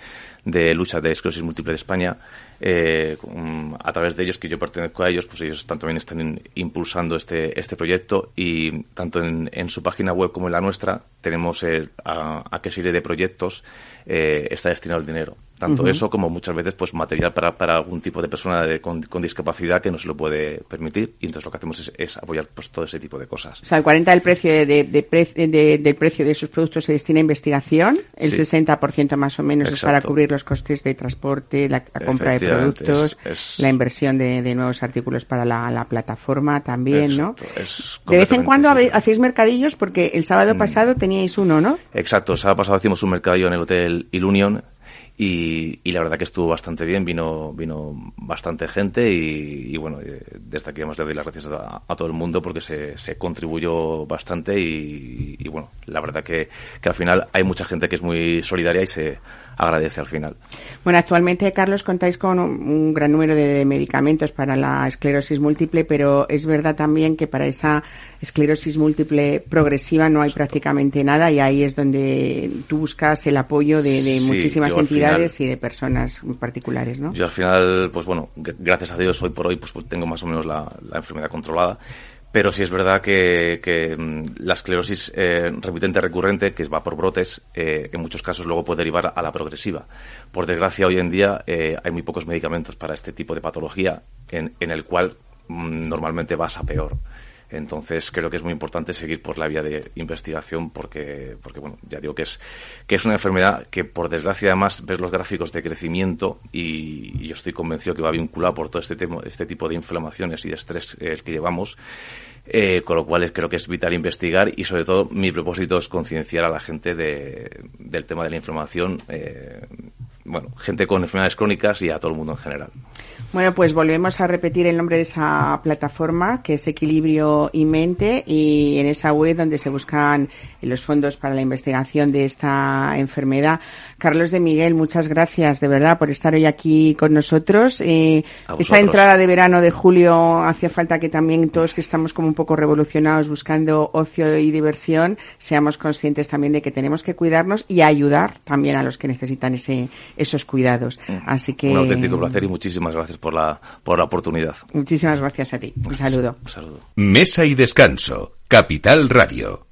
Speaker 5: de lucha de esclerosis múltiple de España, eh, mm, a través de ellos que yo pertenezco a ellos, pues ellos están, también están impulsando este este proyecto y tanto en, en su página web como en la nuestra tenemos eh, a, a qué serie de proyectos eh, está destinado el dinero. Tanto eso como muchas veces pues material para, para algún tipo de persona de- con, con discapacidad que no se lo puede permitir y entonces lo que hacemos es, es apoyar pues todo ese tipo de cosas.
Speaker 1: O sea, el 40% del precio de, de- de del precio de sus productos se destina a investigación, el
Speaker 5: Sí.
Speaker 1: 60% más o menos es para cubrir los costes de transporte, la, la compra de productos,
Speaker 5: es- es-
Speaker 1: la inversión de, nuevos artículos para la, la plataforma también, ¿no?
Speaker 5: Es
Speaker 1: De vez en cuando
Speaker 5: simple.
Speaker 1: hacéis mercadillos porque el sábado
Speaker 5: Mm.
Speaker 1: pasado teníais uno, ¿no?
Speaker 5: Exacto, el sábado pasado hicimos un mercadillo en el Hotel Ilunion y, y la verdad que estuvo bastante bien, vino vino bastante gente y, y bueno, eh, desde aquí además le doy las gracias a, a todo el mundo porque se, se contribuyó bastante y, y bueno, la verdad que, que al final hay mucha gente que es muy solidaria y se agradece al final.
Speaker 1: Bueno, actualmente, Carlos, contáis con un, un gran número de medicamentos para la esclerosis múltiple, pero es verdad también que para esa esclerosis múltiple progresiva no hay prácticamente nada y ahí es donde tú buscas el apoyo de, de
Speaker 5: Sí,
Speaker 1: muchísimas entidades
Speaker 5: final-
Speaker 1: y de personas particulares, ¿no?
Speaker 5: Yo al final, pues bueno, gr- gracias a Dios hoy por hoy pues, pues tengo más o menos la, la enfermedad controlada. Pero sí es verdad que, mm, la esclerosis eh, remitente recurrente, que va por brotes, eh, en muchos casos luego puede derivar a la progresiva. Por desgracia, hoy en día eh, hay muy pocos medicamentos para este tipo de patología en, en el cual mm, normalmente vas a peor. Entonces creo que es muy importante seguir por la vía de investigación porque, porque bueno, ya digo que es, que es una enfermedad que por desgracia además ves los gráficos de crecimiento y, y yo estoy convencido que va vinculado por todo este, tema, este tipo de inflamaciones y de estrés eh, que llevamos. Eh, con lo cual creo que es vital investigar y sobre todo mi propósito es concienciar a la gente de, del tema de la inflamación, eh, bueno, gente con enfermedades crónicas y a todo el mundo en general.
Speaker 1: Bueno, pues volvemos a repetir el nombre de esa plataforma, que es Equilibrio y Mente, y en esa web donde se buscan los fondos para la investigación de esta enfermedad. Carlos de Miguel, muchas gracias de verdad por estar hoy aquí con nosotros. Eh, esta entrada de verano de julio hacía falta que también todos que estamos como un poco revolucionados buscando ocio y diversión, seamos conscientes también de que tenemos que cuidarnos y ayudar también a los que necesitan ese, esos cuidados. Así que
Speaker 5: Un auténtico placer y muchísimas gracias por la, por la oportunidad.
Speaker 1: muchísimas gracias a ti. Un saludo.
Speaker 5: Un saludo.
Speaker 2: Mesa y descanso. Capital Radio.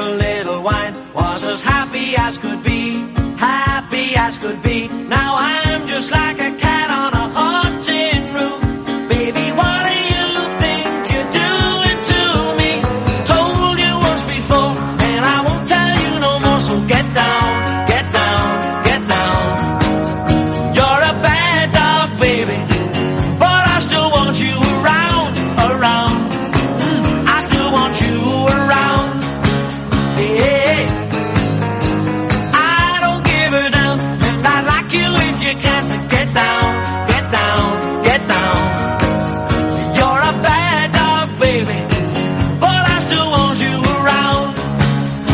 Speaker 6: A little wine, was as happy as could be, happy as could be. Now I'm just like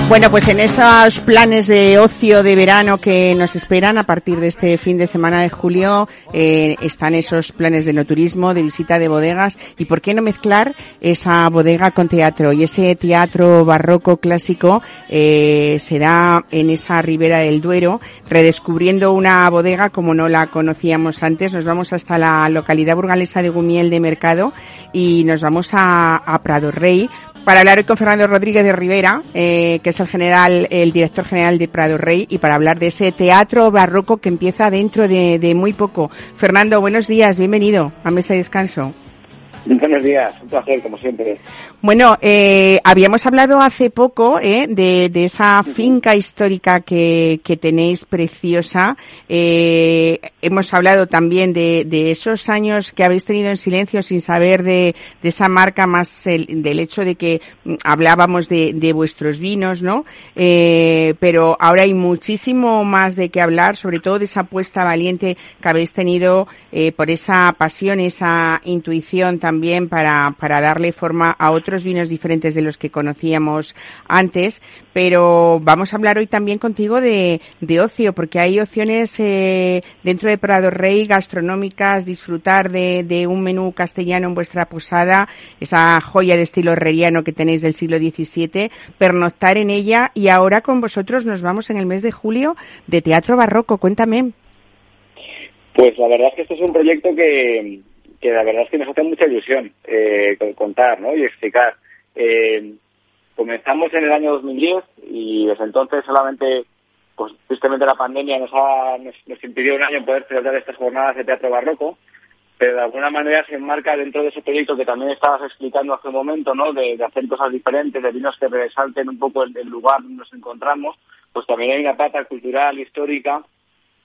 Speaker 1: Bueno, pues en esos planes de ocio de verano que nos esperan a partir de este fin de semana de julio eh, están esos planes de no turismo, de visita de bodegas y por qué no mezclar esa bodega con teatro y ese teatro barroco clásico eh, se da en esa ribera del Duero redescubriendo una bodega como no la conocíamos antes. Nos vamos hasta la localidad burgalesa de Gumiel de Mercado y nos vamos a, a Prado Rey para hablar hoy con Fernando Rodríguez de Rivera, eh, que es el general, el director general de Prado Rey, y para hablar de ese teatro barroco que empieza dentro de, de muy poco. Fernando, buenos días, bienvenido a Mesa y Descanso.
Speaker 7: Buenos días, un placer, como siempre.
Speaker 1: Bueno, eh, habíamos hablado hace poco eh, de, de esa finca histórica que, que tenéis preciosa. Eh, hemos hablado también de, de esos años que habéis tenido en silencio sin saber de, de esa marca, más el- del hecho de que mm, hablábamos de, de vuestros vinos, ¿no? Eh, pero ahora hay muchísimo más de qué hablar, sobre todo de esa apuesta valiente que habéis tenido eh, por esa pasión, esa intuición también para, para darle forma a otros vinos diferentes de los que conocíamos antes. Pero vamos a hablar hoy también contigo de, de ocio, porque hay opciones eh, dentro de Prado Rey gastronómicas, disfrutar de, de un menú castellano en vuestra posada, esa joya de estilo herreriano que tenéis del siglo XVII, pernoctar en ella y ahora con vosotros nos vamos en el mes de julio de Teatro Barroco. Cuéntame.
Speaker 7: Pues la verdad es que este es un proyecto que, que la verdad es que nos hace mucha ilusión eh, con- contar ¿no? y explicar. Eh, comenzamos en el año 2010 y desde entonces solamente, pues tristemente la pandemia nos, ha, nos, nos impidió un año poder celebrar estas jornadas de teatro barroco, pero de alguna manera se enmarca dentro de ese proyecto que también estabas explicando hace un momento, ¿no? De, de hacer cosas diferentes, de vinos que resalten un poco el, el lugar donde nos encontramos, pues también hay una pata cultural, histórica,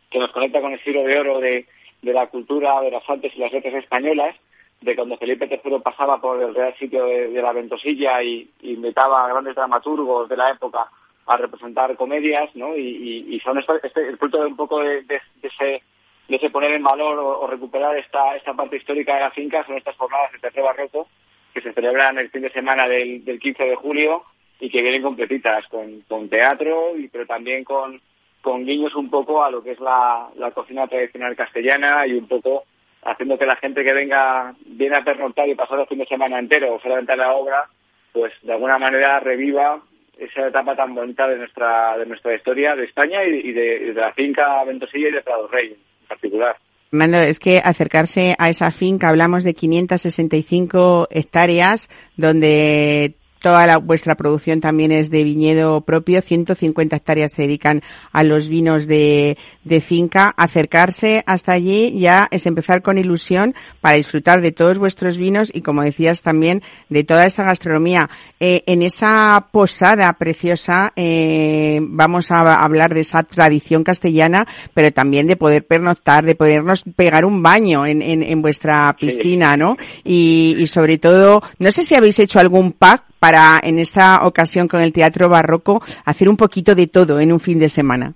Speaker 7: que nos conecta con el siglo de oro de, de la cultura de las artes y las letras españolas, de cuando Felipe III pasaba por el Real Sitio de, la Ventosilla y, y invitaba a grandes dramaturgos de la época a representar comedias, ¿no? Y, y- y son esto- este, el fruto de un poco de, de- de ese de ese poner en valor o, o recuperar esta esta parte histórica de la finca son estas jornadas de teatro barroco que se celebran el fin de semana del, del 15 de julio y que vienen completitas con, con teatro y pero también con con guiños un poco a lo que es la, la cocina tradicional castellana y un poco haciendo que la gente que venga viene a pernoctar y pasar el fin de semana entero o a la obra, pues de alguna manera reviva esa etapa tan bonita de nuestra de nuestra historia de España y, y de, y de la finca Ventosilla y de Prado Rey en particular.
Speaker 1: Mando, es que acercarse a esa finca, hablamos de 565 hectáreas, donde toda la, vuestra producción también es de viñedo propio, 150 hectáreas se dedican a los vinos de, de finca. Acercarse hasta allí ya es empezar con ilusión para disfrutar de todos vuestros vinos y, como decías también, de toda esa gastronomía. Eh, en esa posada preciosa eh, vamos a hablar de esa tradición castellana, pero también de poder pernoctar, de podernos pegar un baño en, en, en vuestra piscina, ¿no? Y, y sobre todo, no sé si habéis hecho algún pack para en esta ocasión con el teatro barroco hacer un poquito de todo en un fin de semana.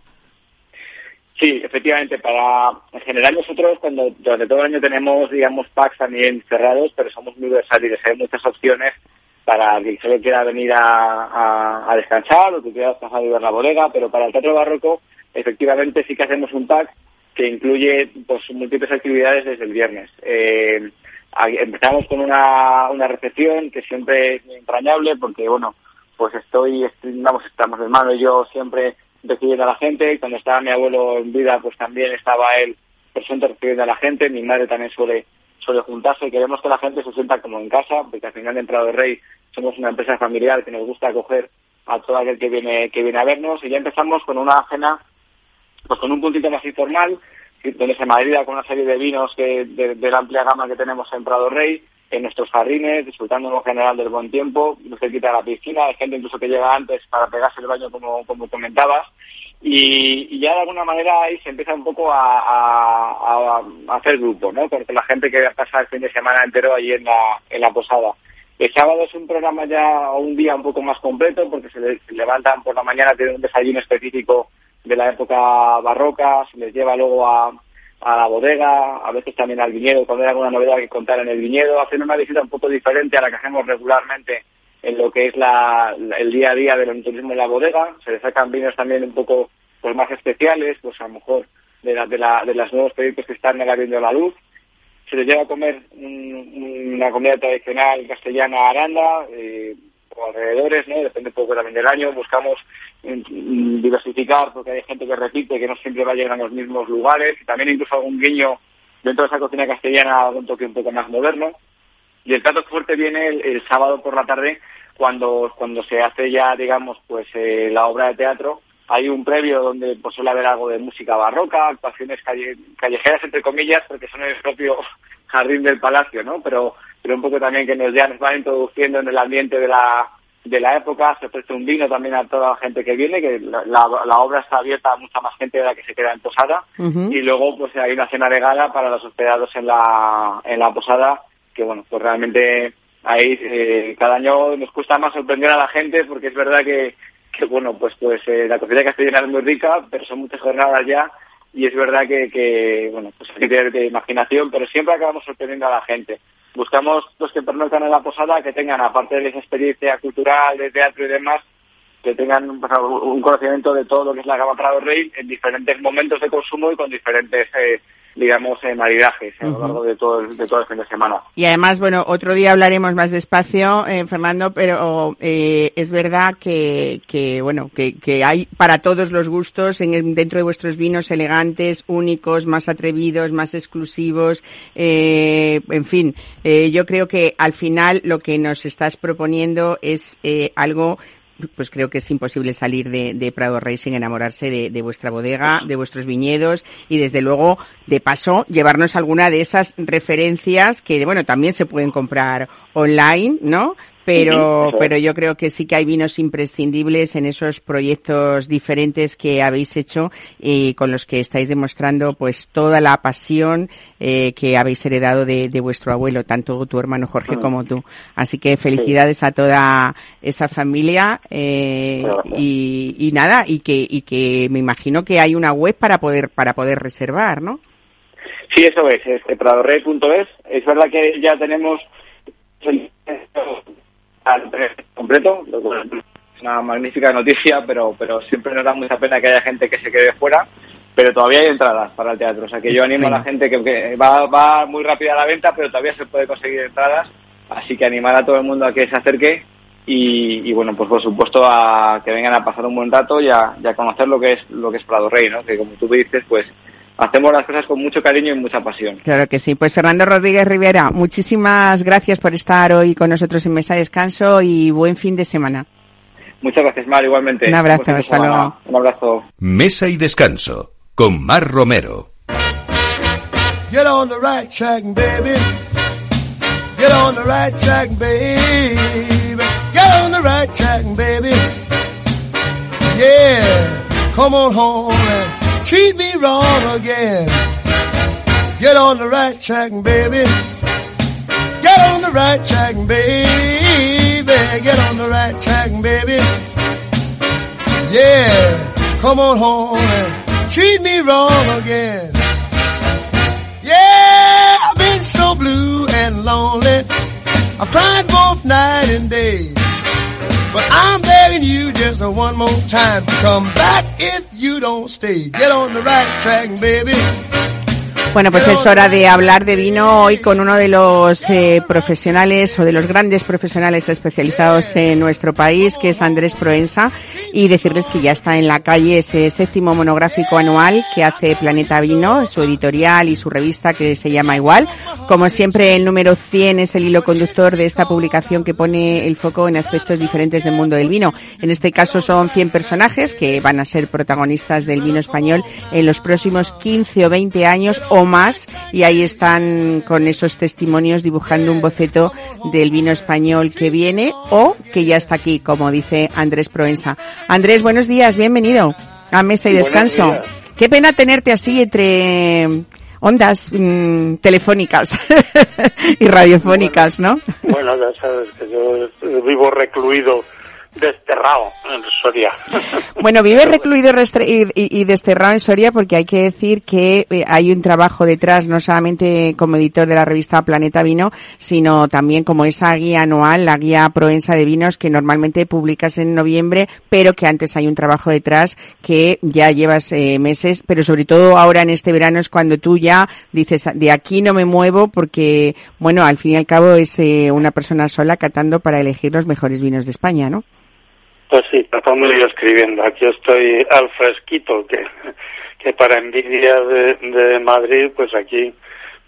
Speaker 7: Sí, efectivamente, para en general nosotros cuando durante todo el año tenemos, digamos, packs también cerrados, pero somos muy versátiles, hay muchas opciones para quien solo quiera venir a, a, descansar o que quiera descansar y ver la bodega, pero para el teatro barroco efectivamente sí que hacemos un pack que incluye pues múltiples actividades desde el viernes. Eh, empezamos con una, una recepción que siempre es muy entrañable porque, bueno, pues estoy, vamos, estamos mi hermano y yo siempre recibiendo a la gente. Cuando estaba mi abuelo en vida, pues también estaba él presente recibiendo a la gente. Mi madre también suele, suele juntarse. Queremos que la gente se sienta como en casa, porque al final en Prado Rey somos una empresa familiar que nos gusta acoger a todo aquel que viene, que viene a vernos. Y ya empezamos con una cena, pues con un puntito más informal, donde se madrida con una serie de vinos que, de, la amplia gama que tenemos en Prado Rey, en nuestros jardines, disfrutando en general del buen tiempo, cerquita de la piscina, hay gente incluso que llega antes para pegarse el baño como, como comentabas, y, ya de alguna manera ahí se empieza un poco a, a- hacer grupo, ¿no? Porque la gente que pasa el fin de semana entero allí en la, en la posada. El sábado es un programa ya, un día un poco más completo, porque se, le- se levantan por la mañana, tienen un desayuno específico de la época barroca, se les lleva luego a, a la bodega, a veces también al viñedo, cuando hay alguna novedad que contar en el viñedo, hacen una visita un poco diferente a la que hacemos regularmente en lo que es la, el día a día del turismo en la bodega. Se le sacan vinos también un poco pues más especiales, pues a lo mejor de, la, de, la, de los nuevos proyectos que están viendo la luz. Se les lleva a comer un- una comida tradicional castellana Aranda, eh, o alrededores, ¿no? Depende un poco también del año. Buscamos mm, diversificar porque hay gente que repite, que no siempre va a llegar a los mismos lugares. Y también incluso algún guiño dentro de esa cocina castellana, un toque un poco más moderno. Y el plato fuerte viene el, sábado por la tarde cuando cuando se hace ya, digamos, pues eh, la obra de teatro. Hay un previo donde pues, suele haber algo de música barroca, actuaciones calle- callejeras, entre comillas, porque son el propio jardín del palacio, ¿no? Pero, pero un poco también que nos ya nos van introduciendo en el ambiente de la, de la época. Se ofrece un vino también a toda la gente que viene, que la, la- la obra está abierta a mucha más gente de la que se queda en posada. Y luego pues hay una cena de gala para los hospedados en la, en la posada, que bueno, pues realmente ahí eh, cada año nos cuesta más sorprender a la gente porque es verdad que, que bueno, pues pues eh, la cocina castellana es muy rica, pero son muchas jornadas ya y es verdad que, que bueno, pues hay que tener de imaginación, pero siempre acabamos sorprendiendo a la gente. Buscamos los que pernoctan en la posada que tengan, aparte de esa experiencia cultural, de teatro y demás, que tengan pues, un conocimiento de todo lo que es la gama Prado Rey en diferentes momentos de consumo y con diferentes, eh, digamos, eh, maridajes a lo largo de todo, el, de todo el fin de semana.
Speaker 1: Y además, bueno, otro día hablaremos más despacio, eh, Fernando, pero eh, es verdad que, que bueno, que, que hay para todos los gustos en dentro de vuestros vinos elegantes, únicos, más atrevidos, más exclusivos, eh, en fin, eh, yo creo que al final lo que nos estás proponiendo es eh, algo pues creo que es imposible salir de, de Prado Rey sin enamorarse de, de vuestra bodega, de vuestros viñedos y desde luego, de paso, llevarnos alguna de esas referencias que, bueno, también se pueden comprar online, ¿no? Pero, pero yo creo que sí que hay vinos imprescindibles en esos proyectos diferentes que habéis hecho y con los que estáis demostrando pues toda la pasión eh, que habéis heredado de, de vuestro abuelo, tanto tu hermano Jorge
Speaker 7: Ah.
Speaker 1: como tú. Así que felicidades a toda esa familia eh, y, y nada y que y que me imagino que hay una web para poder para poder reservar, ¿no?
Speaker 7: Sí, eso es, es eh, pradorrey.es. Es verdad que ya tenemos al completo, lo cual es una magnífica noticia, pero pero siempre nos da mucha pena que haya gente que se quede fuera, pero todavía hay entradas para el teatro, o sea que yo animo a la gente que, que va, va muy rápida la venta, pero todavía se puede conseguir entradas, así que animar a todo el mundo a que se acerque y, y, bueno, pues por supuesto a que vengan a pasar un buen rato y a, y a conocer lo que es lo que es Prado Rey, ¿no? Que como tú dices, pues hacemos las cosas con mucho cariño y mucha pasión.
Speaker 1: Claro que sí. Pues Fernando Rodríguez Rivera, muchísimas gracias por estar hoy con nosotros en Mesa de Descanso y buen fin de semana.
Speaker 7: Muchas gracias, Mar, igualmente.
Speaker 1: Un abrazo, hasta
Speaker 7: semana.
Speaker 1: luego.
Speaker 7: Un abrazo.
Speaker 2: Mesa y descanso con Mar Romero.
Speaker 8: Get on the right track, baby. Get on the right track, baby. Get on the right track, baby. Yeah, come on home and treat me wrong again. Get on the right track, baby. Get on the right track, baby. Get on the right track, baby. Yeah, come on home and treat me wrong again. Yeah, I've been so blue and lonely. I've cried both night and day. But I'm begging you just one more time to come back if you don't stay. Get on the right track, baby.
Speaker 1: Bueno, pues es hora de hablar de vino hoy con uno de los eh, profesionales o de los grandes profesionales especializados en nuestro país, que es Andrés Proensa, y decirles que ya está en la calle ese séptimo monográfico anual que hace Planeta Vino, su editorial y su revista que se llama igual. Como siempre, el número 100 es el hilo conductor de esta publicación que pone el foco en aspectos diferentes del mundo del vino. En este caso son 100 personajes que van a ser protagonistas del vino español en los próximos 15 o 20 años o más y ahí están con esos testimonios dibujando un boceto del vino español que viene o que ya está aquí, como dice Andrés Proensa. Andrés, buenos días, bienvenido a Mesa y Descanso. Qué pena tenerte así entre ondas mm, telefónicas y radiofónicas, ¿no?
Speaker 9: Bueno, ya sabes que yo vivo recluido desterrado en Soria.
Speaker 1: Bueno, vive recluido restre- y, y- y desterrado en Soria porque hay que decir que eh, hay un trabajo detrás, no solamente como editor de la revista Planeta Vino, sino también como esa guía anual, la guía Proensa de Vinos que normalmente publicas en noviembre, pero que antes hay un trabajo detrás que ya llevas eh, meses, pero sobre todo ahora en este verano es cuando tú ya dices, de aquí no me muevo porque, bueno, al fin y al cabo es eh, una persona sola catando para elegir los mejores vinos de España, ¿no?
Speaker 9: Pues sí, tratando y escribiendo. Aquí estoy al fresquito, que, que para envidia de, de Madrid, pues aquí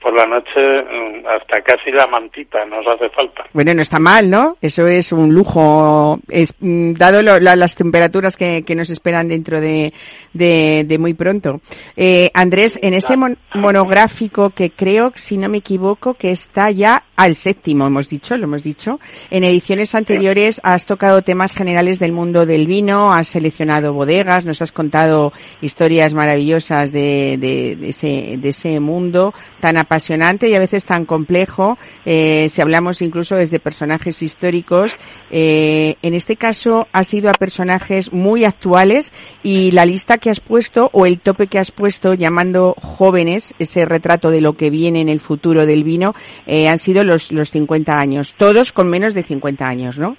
Speaker 9: por la noche mm, hasta casi la mantita nos hace falta.
Speaker 1: Bueno, no está mal, ¿no? Eso es un lujo, es, mm, dado lo- la- las temperaturas que, que nos esperan dentro de, de, de muy pronto. Eh, Andrés, en ese mon- monográfico que creo, si no me equivoco, que está ya al séptimo, hemos dicho, lo hemos dicho. En ediciones anteriores has tocado temas generales del mundo del vino, has seleccionado bodegas, nos has contado historias maravillosas de, de, de ese, de ese mundo tan apasionante y a veces tan complejo, eh, si hablamos incluso desde personajes históricos. Eh, en este caso has ido a personajes muy actuales y la lista que has puesto o el tope que has puesto llamando jóvenes, ese retrato de lo que viene en el futuro del vino, eh, han sido los, los 50 años, todos con menos de 50 años, ¿no?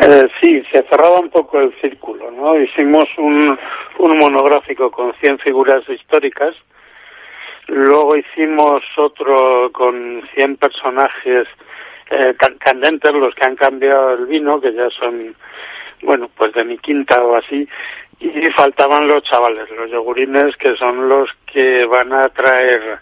Speaker 9: Eh, sí, se cerraba un poco el círculo, ¿no? Hicimos un, un monográfico con 100 figuras históricas, luego hicimos otro con 100 personajes eh, can- candentes, los que han cambiado el vino, que ya son, bueno, pues de mi quinta o así, y faltaban los chavales, los yogurines, que son los que van a traer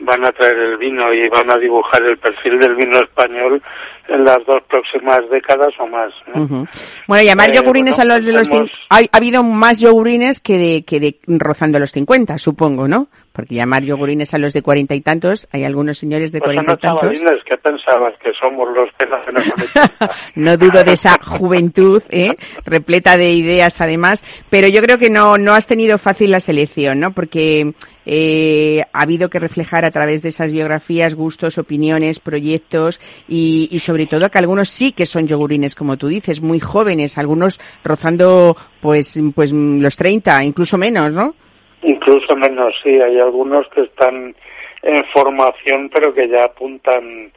Speaker 9: van a traer el vino y van a dibujar el perfil del vino español en las dos próximas décadas o más. ¿no?
Speaker 1: Ujú. Bueno, llamar
Speaker 9: Eh,
Speaker 1: yogurines
Speaker 9: bueno,
Speaker 1: a los de los...
Speaker 9: hemos-
Speaker 1: Ha, ha habido más yogurines que de, que de rozando los 50, supongo, ¿no? Porque llamar yogurines a los de cuarenta y tantos, hay algunos señores de
Speaker 9: Pues
Speaker 1: cuarenta y
Speaker 9: los
Speaker 1: tantos.
Speaker 9: ¿qué pensabas? Que somos los que
Speaker 1: no dudo de esa juventud, ¿eh? repleta de ideas además, pero yo creo que no, no has tenido fácil la selección, ¿no? Porque eh, ha habido que reflejar a través de esas biografías gustos, opiniones, proyectos y, y sobre todo que algunos sí que son yogurines, como tú dices, muy jóvenes, algunos rozando pues, pues los 30, incluso menos, ¿no?
Speaker 9: Incluso menos, sí, hay algunos que están en formación pero que ya apuntan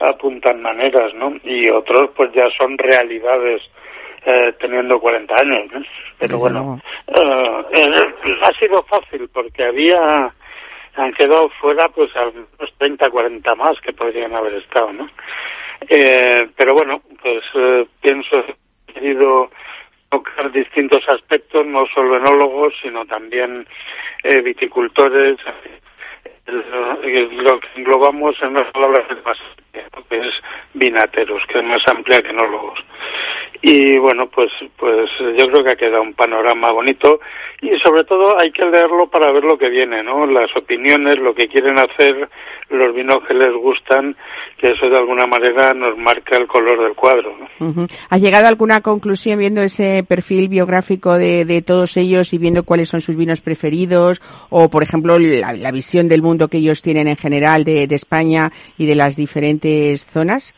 Speaker 9: apuntan maneras, ¿no? Y otros pues ya son realidades eh, teniendo 40 años, ¿no? Pero
Speaker 1: Desde
Speaker 9: bueno, eh, eh, ha sido fácil porque había han quedado fuera pues a unos 30, 40 más que podrían haber estado, ¿no? Eh, pero bueno, pues eh, pienso he querido tocar distintos aspectos, no solo enólogos, sino también eh, viticultores, eh, lo que englobamos en unas palabras más. Que es vinateros, que es más amplia que enólogos. Y bueno, pues, pues yo creo que ha quedado un panorama bonito y sobre todo hay que leerlo para ver lo que viene, ¿no? Las opiniones, lo que quieren hacer, los vinos que les gustan, que eso de alguna manera nos marca el color del cuadro, ¿no?
Speaker 1: ¿Has llegado a alguna conclusión viendo ese perfil biográfico de, de todos ellos y viendo cuáles son sus vinos preferidos? O, por ejemplo, la, la visión del mundo que ellos tienen en general de, de España y de las diferentes zonas?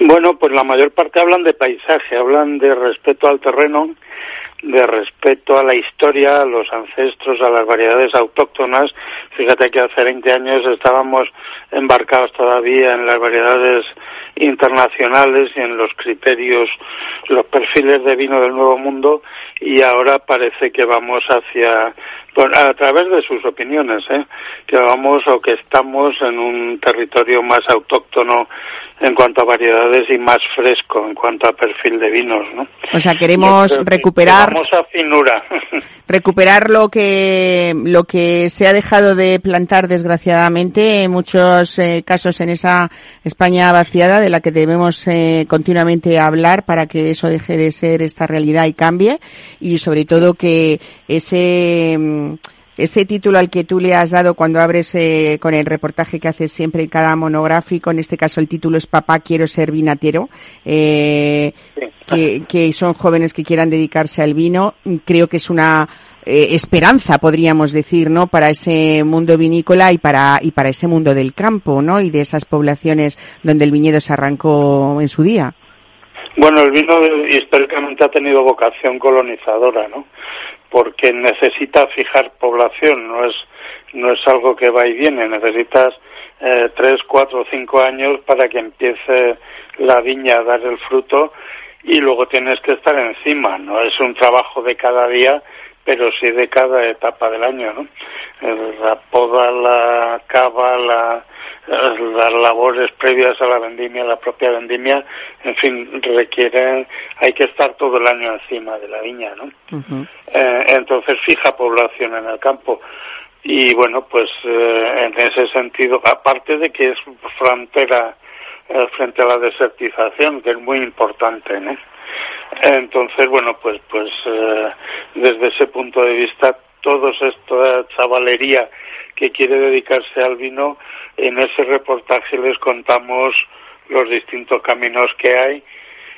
Speaker 9: Bueno, pues la mayor parte hablan de paisaje, hablan de respeto al terreno, de respeto a la historia, a los ancestros, a las variedades autóctonas. Fíjate que hace 20 años estábamos embarcados todavía en las variedades internacionales y en los criterios, los perfiles de vino del Nuevo Mundo y ahora parece que vamos hacia, a través de sus opiniones, ¿eh? que vamos o que estamos en un territorio más autóctono en cuanto a variedades y más fresco en cuanto a perfil de vinos, ¿no?
Speaker 1: O sea, queremos recuperar
Speaker 9: que vamos a finura.
Speaker 1: recuperar lo que lo que se ha dejado de plantar desgraciadamente en muchos eh, casos en esa España vaciada de la que debemos eh, continuamente hablar para que eso deje de ser esta realidad y cambie y sobre todo que ese mm, ese título al que tú le has dado cuando abres eh, con el reportaje que haces siempre en cada monográfico, en este caso el título es Papá, quiero ser vinatero, eh, que, que son jóvenes que quieran dedicarse al vino, creo que es una eh, esperanza, podríamos decir, ¿no? Para ese mundo vinícola y para, y para ese mundo del campo, ¿no? Y de esas poblaciones donde el viñedo se arrancó en su día.
Speaker 9: Bueno, el vino de- históricamente ha tenido vocación colonizadora, ¿no? Porque necesita fijar población, no es no es algo que va y viene, necesitas eh, tres, cuatro, cinco años para que empiece la viña a dar el fruto y luego tienes que estar encima, no es un trabajo de cada día, pero sí de cada etapa del año, ¿no? Eh, La poda, la cava, la, las labores previas a la vendimia, la propia vendimia, en fin, requieren, hay que estar todo el año encima de la viña, ¿no? Eh, entonces fija población en el campo. Y bueno, pues eh, en ese sentido, aparte de que es frontera eh, frente a la desertización, que es muy importante, ¿no? Entonces, bueno, pues, pues eh, desde ese punto de vista, todos esta chavalería que quiere dedicarse al vino, en ese reportaje les contamos los distintos caminos que hay,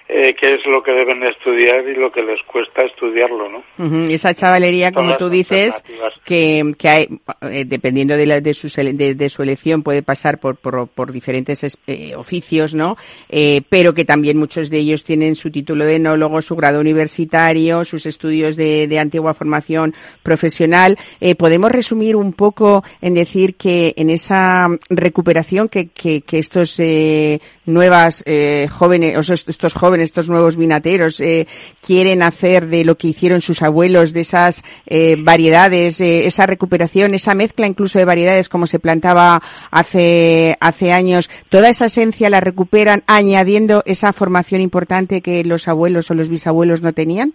Speaker 9: eh, qué es lo que deben estudiar y lo que les cuesta estudiarlo, ¿no?
Speaker 1: Esa chavalería, como tú dices, que, que hay, eh, dependiendo de, la- de, su, de, de su elección, puede pasar por, por, por diferentes es- eh, oficios, ¿no? Eh, pero que también muchos de ellos tienen su título de enólogo, su grado universitario, sus estudios de, de antigua formación profesional. Eh, Podemos resumir un poco en decir que en esa recuperación que, que, que estos eh, nuevas eh, jóvenes, o estos jóvenes, estos nuevos vinateros eh, quieren hacer de lo que hicieron sus abuelos, de esas eh, variedades, eh, esa recuperación, esa mezcla incluso de variedades como se plantaba hace hace años, toda esa esencia la recuperan añadiendo esa formación importante que los abuelos o los bisabuelos no tenían.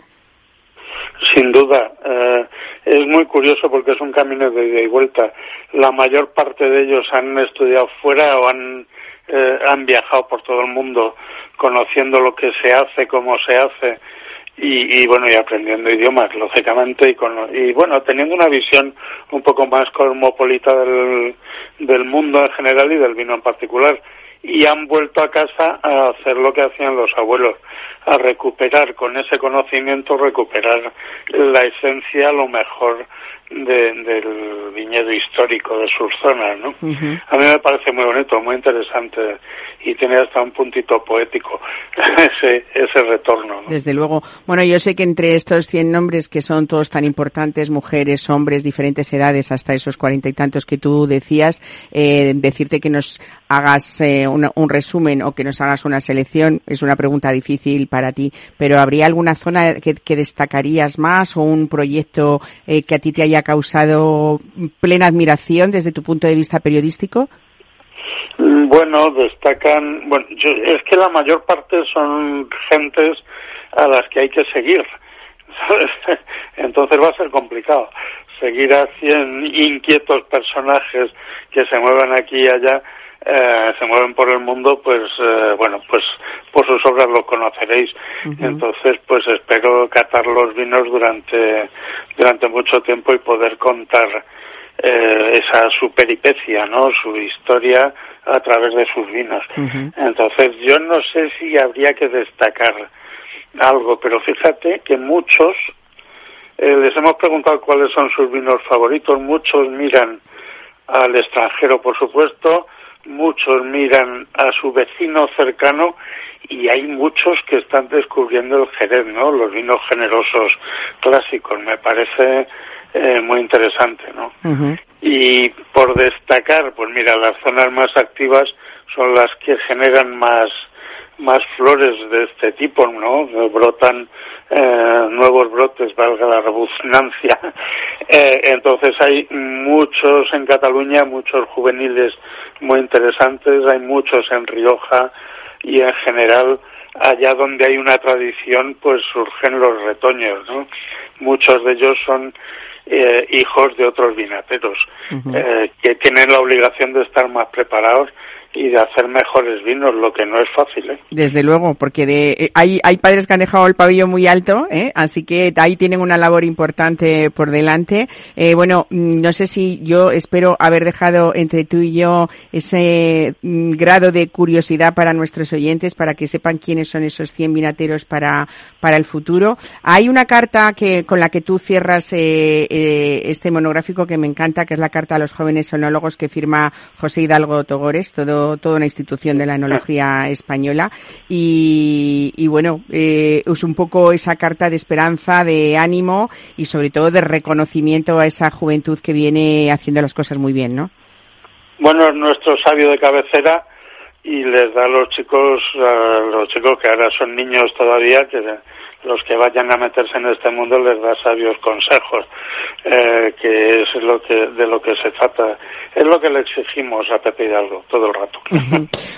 Speaker 9: Sin duda, eh, es muy curioso porque es un camino de ida y vuelta. La mayor parte de ellos han estudiado fuera o han, eh, han viajado por todo el mundo conociendo lo que se hace, cómo se hace y, y bueno, y aprendiendo idiomas, lógicamente, y, con, y bueno, teniendo una visión un poco más cosmopolita del, del mundo en general y del vino en particular. Y han vuelto a casa a hacer lo que hacían los abuelos, a recuperar con ese conocimiento, recuperar la esencia, lo mejor de- del viñedo histórico de sus zonas, ¿no? A mí me parece muy bonito, muy interesante y tiene hasta un puntito poético ese, ese retorno, ¿no?
Speaker 1: Desde luego. Bueno, yo sé que entre estos 100 nombres que son todos tan importantes, mujeres, hombres, diferentes edades, hasta esos cuarenta y tantos que tú decías, eh, decirte que nos hagas eh, un resumen o que nos hagas una selección es una pregunta difícil para ti, pero ¿habría alguna zona que, que destacarías más o un proyecto eh, que a ti te haya causado plena admiración desde tu punto de vista periodístico?
Speaker 9: Mm, Bueno, destacan, bueno, yo- es que la mayor parte son gentes a las que hay que seguir. Entonces va a ser complicado seguir a 100 inquietos personajes que se mueven aquí y allá, eh, se mueven por el mundo, pues eh, bueno, pues por sus obras lo conoceréis. Entonces, pues espero catar los vinos durante durante mucho tiempo y poder contar eh, esa su peripecia, ¿no? Su historia a través de sus vinos. Entonces, yo no sé si habría que destacar algo, pero fíjate que muchos eh, les hemos preguntado cuáles son sus vinos favoritos, muchos miran al extranjero, por supuesto, muchos miran a su vecino cercano y hay muchos que están descubriendo el Jerez, ¿no? Los vinos generosos clásicos, me parece eh, muy interesante, ¿no? Y por destacar, pues mira, las zonas más activas son las que generan más más flores de este tipo, ¿no? Brotan eh, nuevos brotes, valga la rebusnancia. Eh, entonces hay muchos en Cataluña, muchos juveniles muy interesantes, hay muchos en Rioja y en general allá donde hay una tradición, pues surgen los retoños, ¿no? Muchos de ellos son eh, hijos de otros vinateros eh, que tienen la obligación de estar más preparados y de hacer mejores vinos, lo que no es fácil, ¿eh?
Speaker 1: Desde luego, porque de, eh, hay, hay padres que han dejado el pabellón muy alto, ¿eh? así que ahí tienen una labor importante por delante. Eh, bueno, mm, no sé si yo espero haber dejado entre tú y yo ese mm, grado de curiosidad para nuestros oyentes, para que sepan quiénes son esos 100 vinateros para, para el futuro. Hay una carta que, con la que tú cierras eh, eh, este monográfico que me encanta, que es la carta a los jóvenes sonólogos que firma José Hidalgo Togores, todo toda una institución de la enología española y, y bueno, eh, es un poco esa carta de esperanza, de ánimo y sobre todo de reconocimiento a esa juventud que viene haciendo las cosas muy bien, ¿no?
Speaker 9: Bueno, es nuestro sabio de cabecera y les da a los chicos, a los chicos que ahora son niños todavía, que los que vayan a meterse en este mundo les da sabios consejos, eh, que es lo que, de lo que se trata. Es lo que le exigimos a Pepe Hidalgo todo el rato.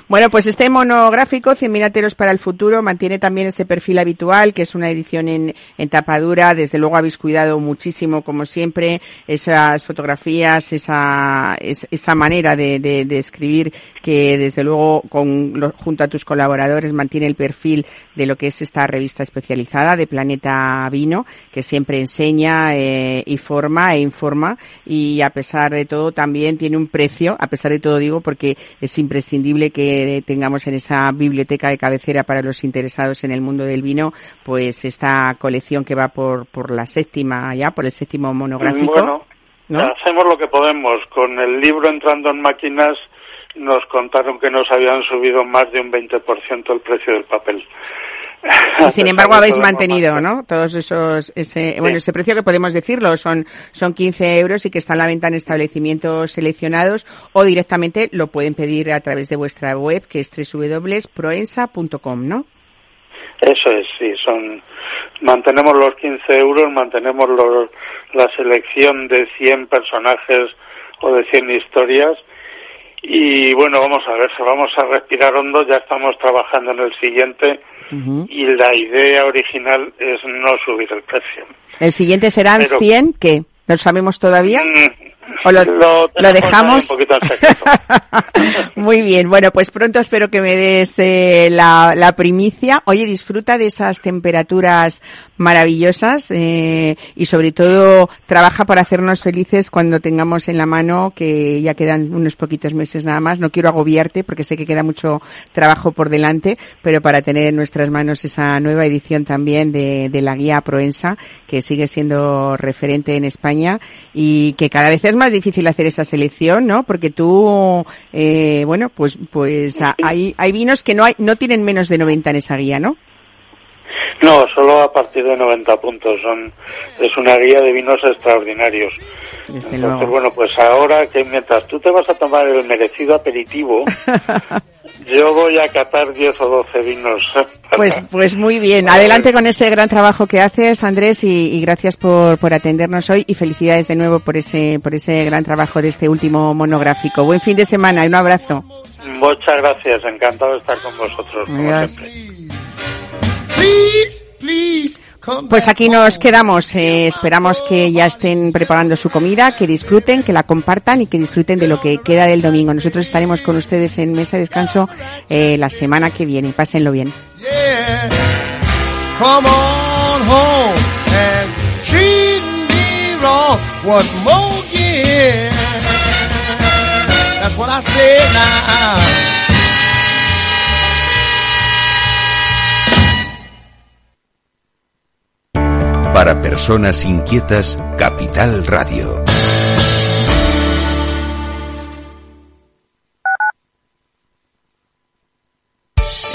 Speaker 1: Bueno, pues este monográfico, 100 minateros para el futuro, mantiene también ese perfil habitual, que es una edición en, en tapadura. Desde luego habéis cuidado muchísimo, como siempre, esas fotografías, esa, es- esa manera de, de- de escribir que desde luego con, junto a tus colaboradores mantiene el perfil de lo que es esta revista especializada de Planeta Vino, que siempre enseña eh, y forma e informa y a pesar de todo también tiene un precio, a pesar de todo digo porque es imprescindible que tengamos en esa biblioteca de cabecera para los interesados en el mundo del vino, pues esta colección que va por, por la séptima ya, por el séptimo monográfico.
Speaker 9: Bueno,
Speaker 1: ¿no?
Speaker 9: hacemos lo que podemos. Con el libro entrando en máquinas nos contaron que nos habían subido más de un 20% el precio del papel.
Speaker 1: Y sin embargo habéis mantenido, ¿no? Todos esos, ese, bueno, ese precio que podemos decirlo, son, son 15 euros y que está a la venta en establecimientos seleccionados o directamente lo pueden pedir a través de vuestra web que es www.proensa.com, ¿no?
Speaker 9: Eso es, sí, son mantenemos los 15 euros, mantenemos los- la selección de 100 personajes o de 100 historias y bueno, vamos a ver, vamos a respirar hondo, ya estamos trabajando en el siguiente y la idea original es no subir el precio.
Speaker 1: El siguiente serán
Speaker 9: Pero-
Speaker 1: 100, ¿qué? ¿No lo sabemos todavía? ¿O lo,
Speaker 9: Lo
Speaker 1: lo
Speaker 9: tenemos
Speaker 1: dejamos?
Speaker 9: ahí un poquito en secreto.
Speaker 1: Muy bien, bueno, pues pronto espero que me des eh, la, la primicia. Oye, disfruta de esas temperaturas maravillosas eh, y sobre todo trabaja para hacernos felices cuando tengamos en la mano, que ya quedan unos poquitos meses nada más. No quiero agobiarte porque sé que queda mucho trabajo por delante, pero para tener en nuestras manos esa nueva edición también de, de la guía Proensa, que sigue siendo referente en España y que cada vez es más difícil hacer esa selección, ¿no? Porque tú, eh, bueno, pues, pues hay, hay vinos que no hay, no tienen menos de 90 en esa guía, ¿no?
Speaker 9: No, solo a partir de 90 puntos. Son, es una guía de vinos extraordinarios.
Speaker 1: Desde
Speaker 9: Entonces,
Speaker 1: luego.
Speaker 9: bueno, pues ahora que mientras tú te vas a tomar el merecido aperitivo, yo voy a catar 10 o 12 vinos.
Speaker 1: Pues, pues muy bien. Adelante con ese gran trabajo que haces, Andrés, y, y gracias por, por atendernos hoy y felicidades de nuevo por ese, por ese gran trabajo de este último monográfico. Buen fin de semana y un abrazo.
Speaker 9: Muchas gracias, encantado de estar con vosotros, como siempre.
Speaker 8: Please, please, come
Speaker 1: Pues aquí nos quedamos. Eh, esperamos que ya estén preparando su comida, que disfruten, que la compartan y que disfruten de lo que queda del domingo. Nosotros estaremos con ustedes en Mesa de Descanso eh, la semana que viene. Pásenlo bien.
Speaker 8: Yeah. Come on home and treat me wrong. What more again? That's what I now.
Speaker 2: Para personas inquietas, Capital Radio.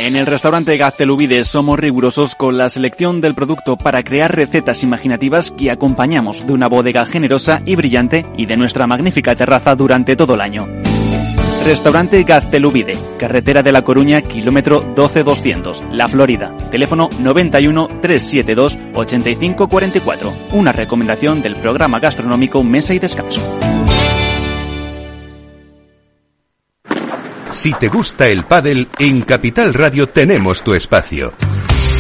Speaker 10: En el restaurante Gaztelubides somos rigurosos con la selección del producto para crear recetas imaginativas que acompañamos de una bodega generosa y brillante y de nuestra magnífica terraza durante todo el año. Restaurante Gaztelubide, carretera de La Coruña, kilómetro 12200, La Florida. Teléfono 91 372 8544. Una recomendación del programa gastronómico Mesa y Descanso.
Speaker 2: Si te gusta el pádel, en Capital Radio tenemos tu espacio.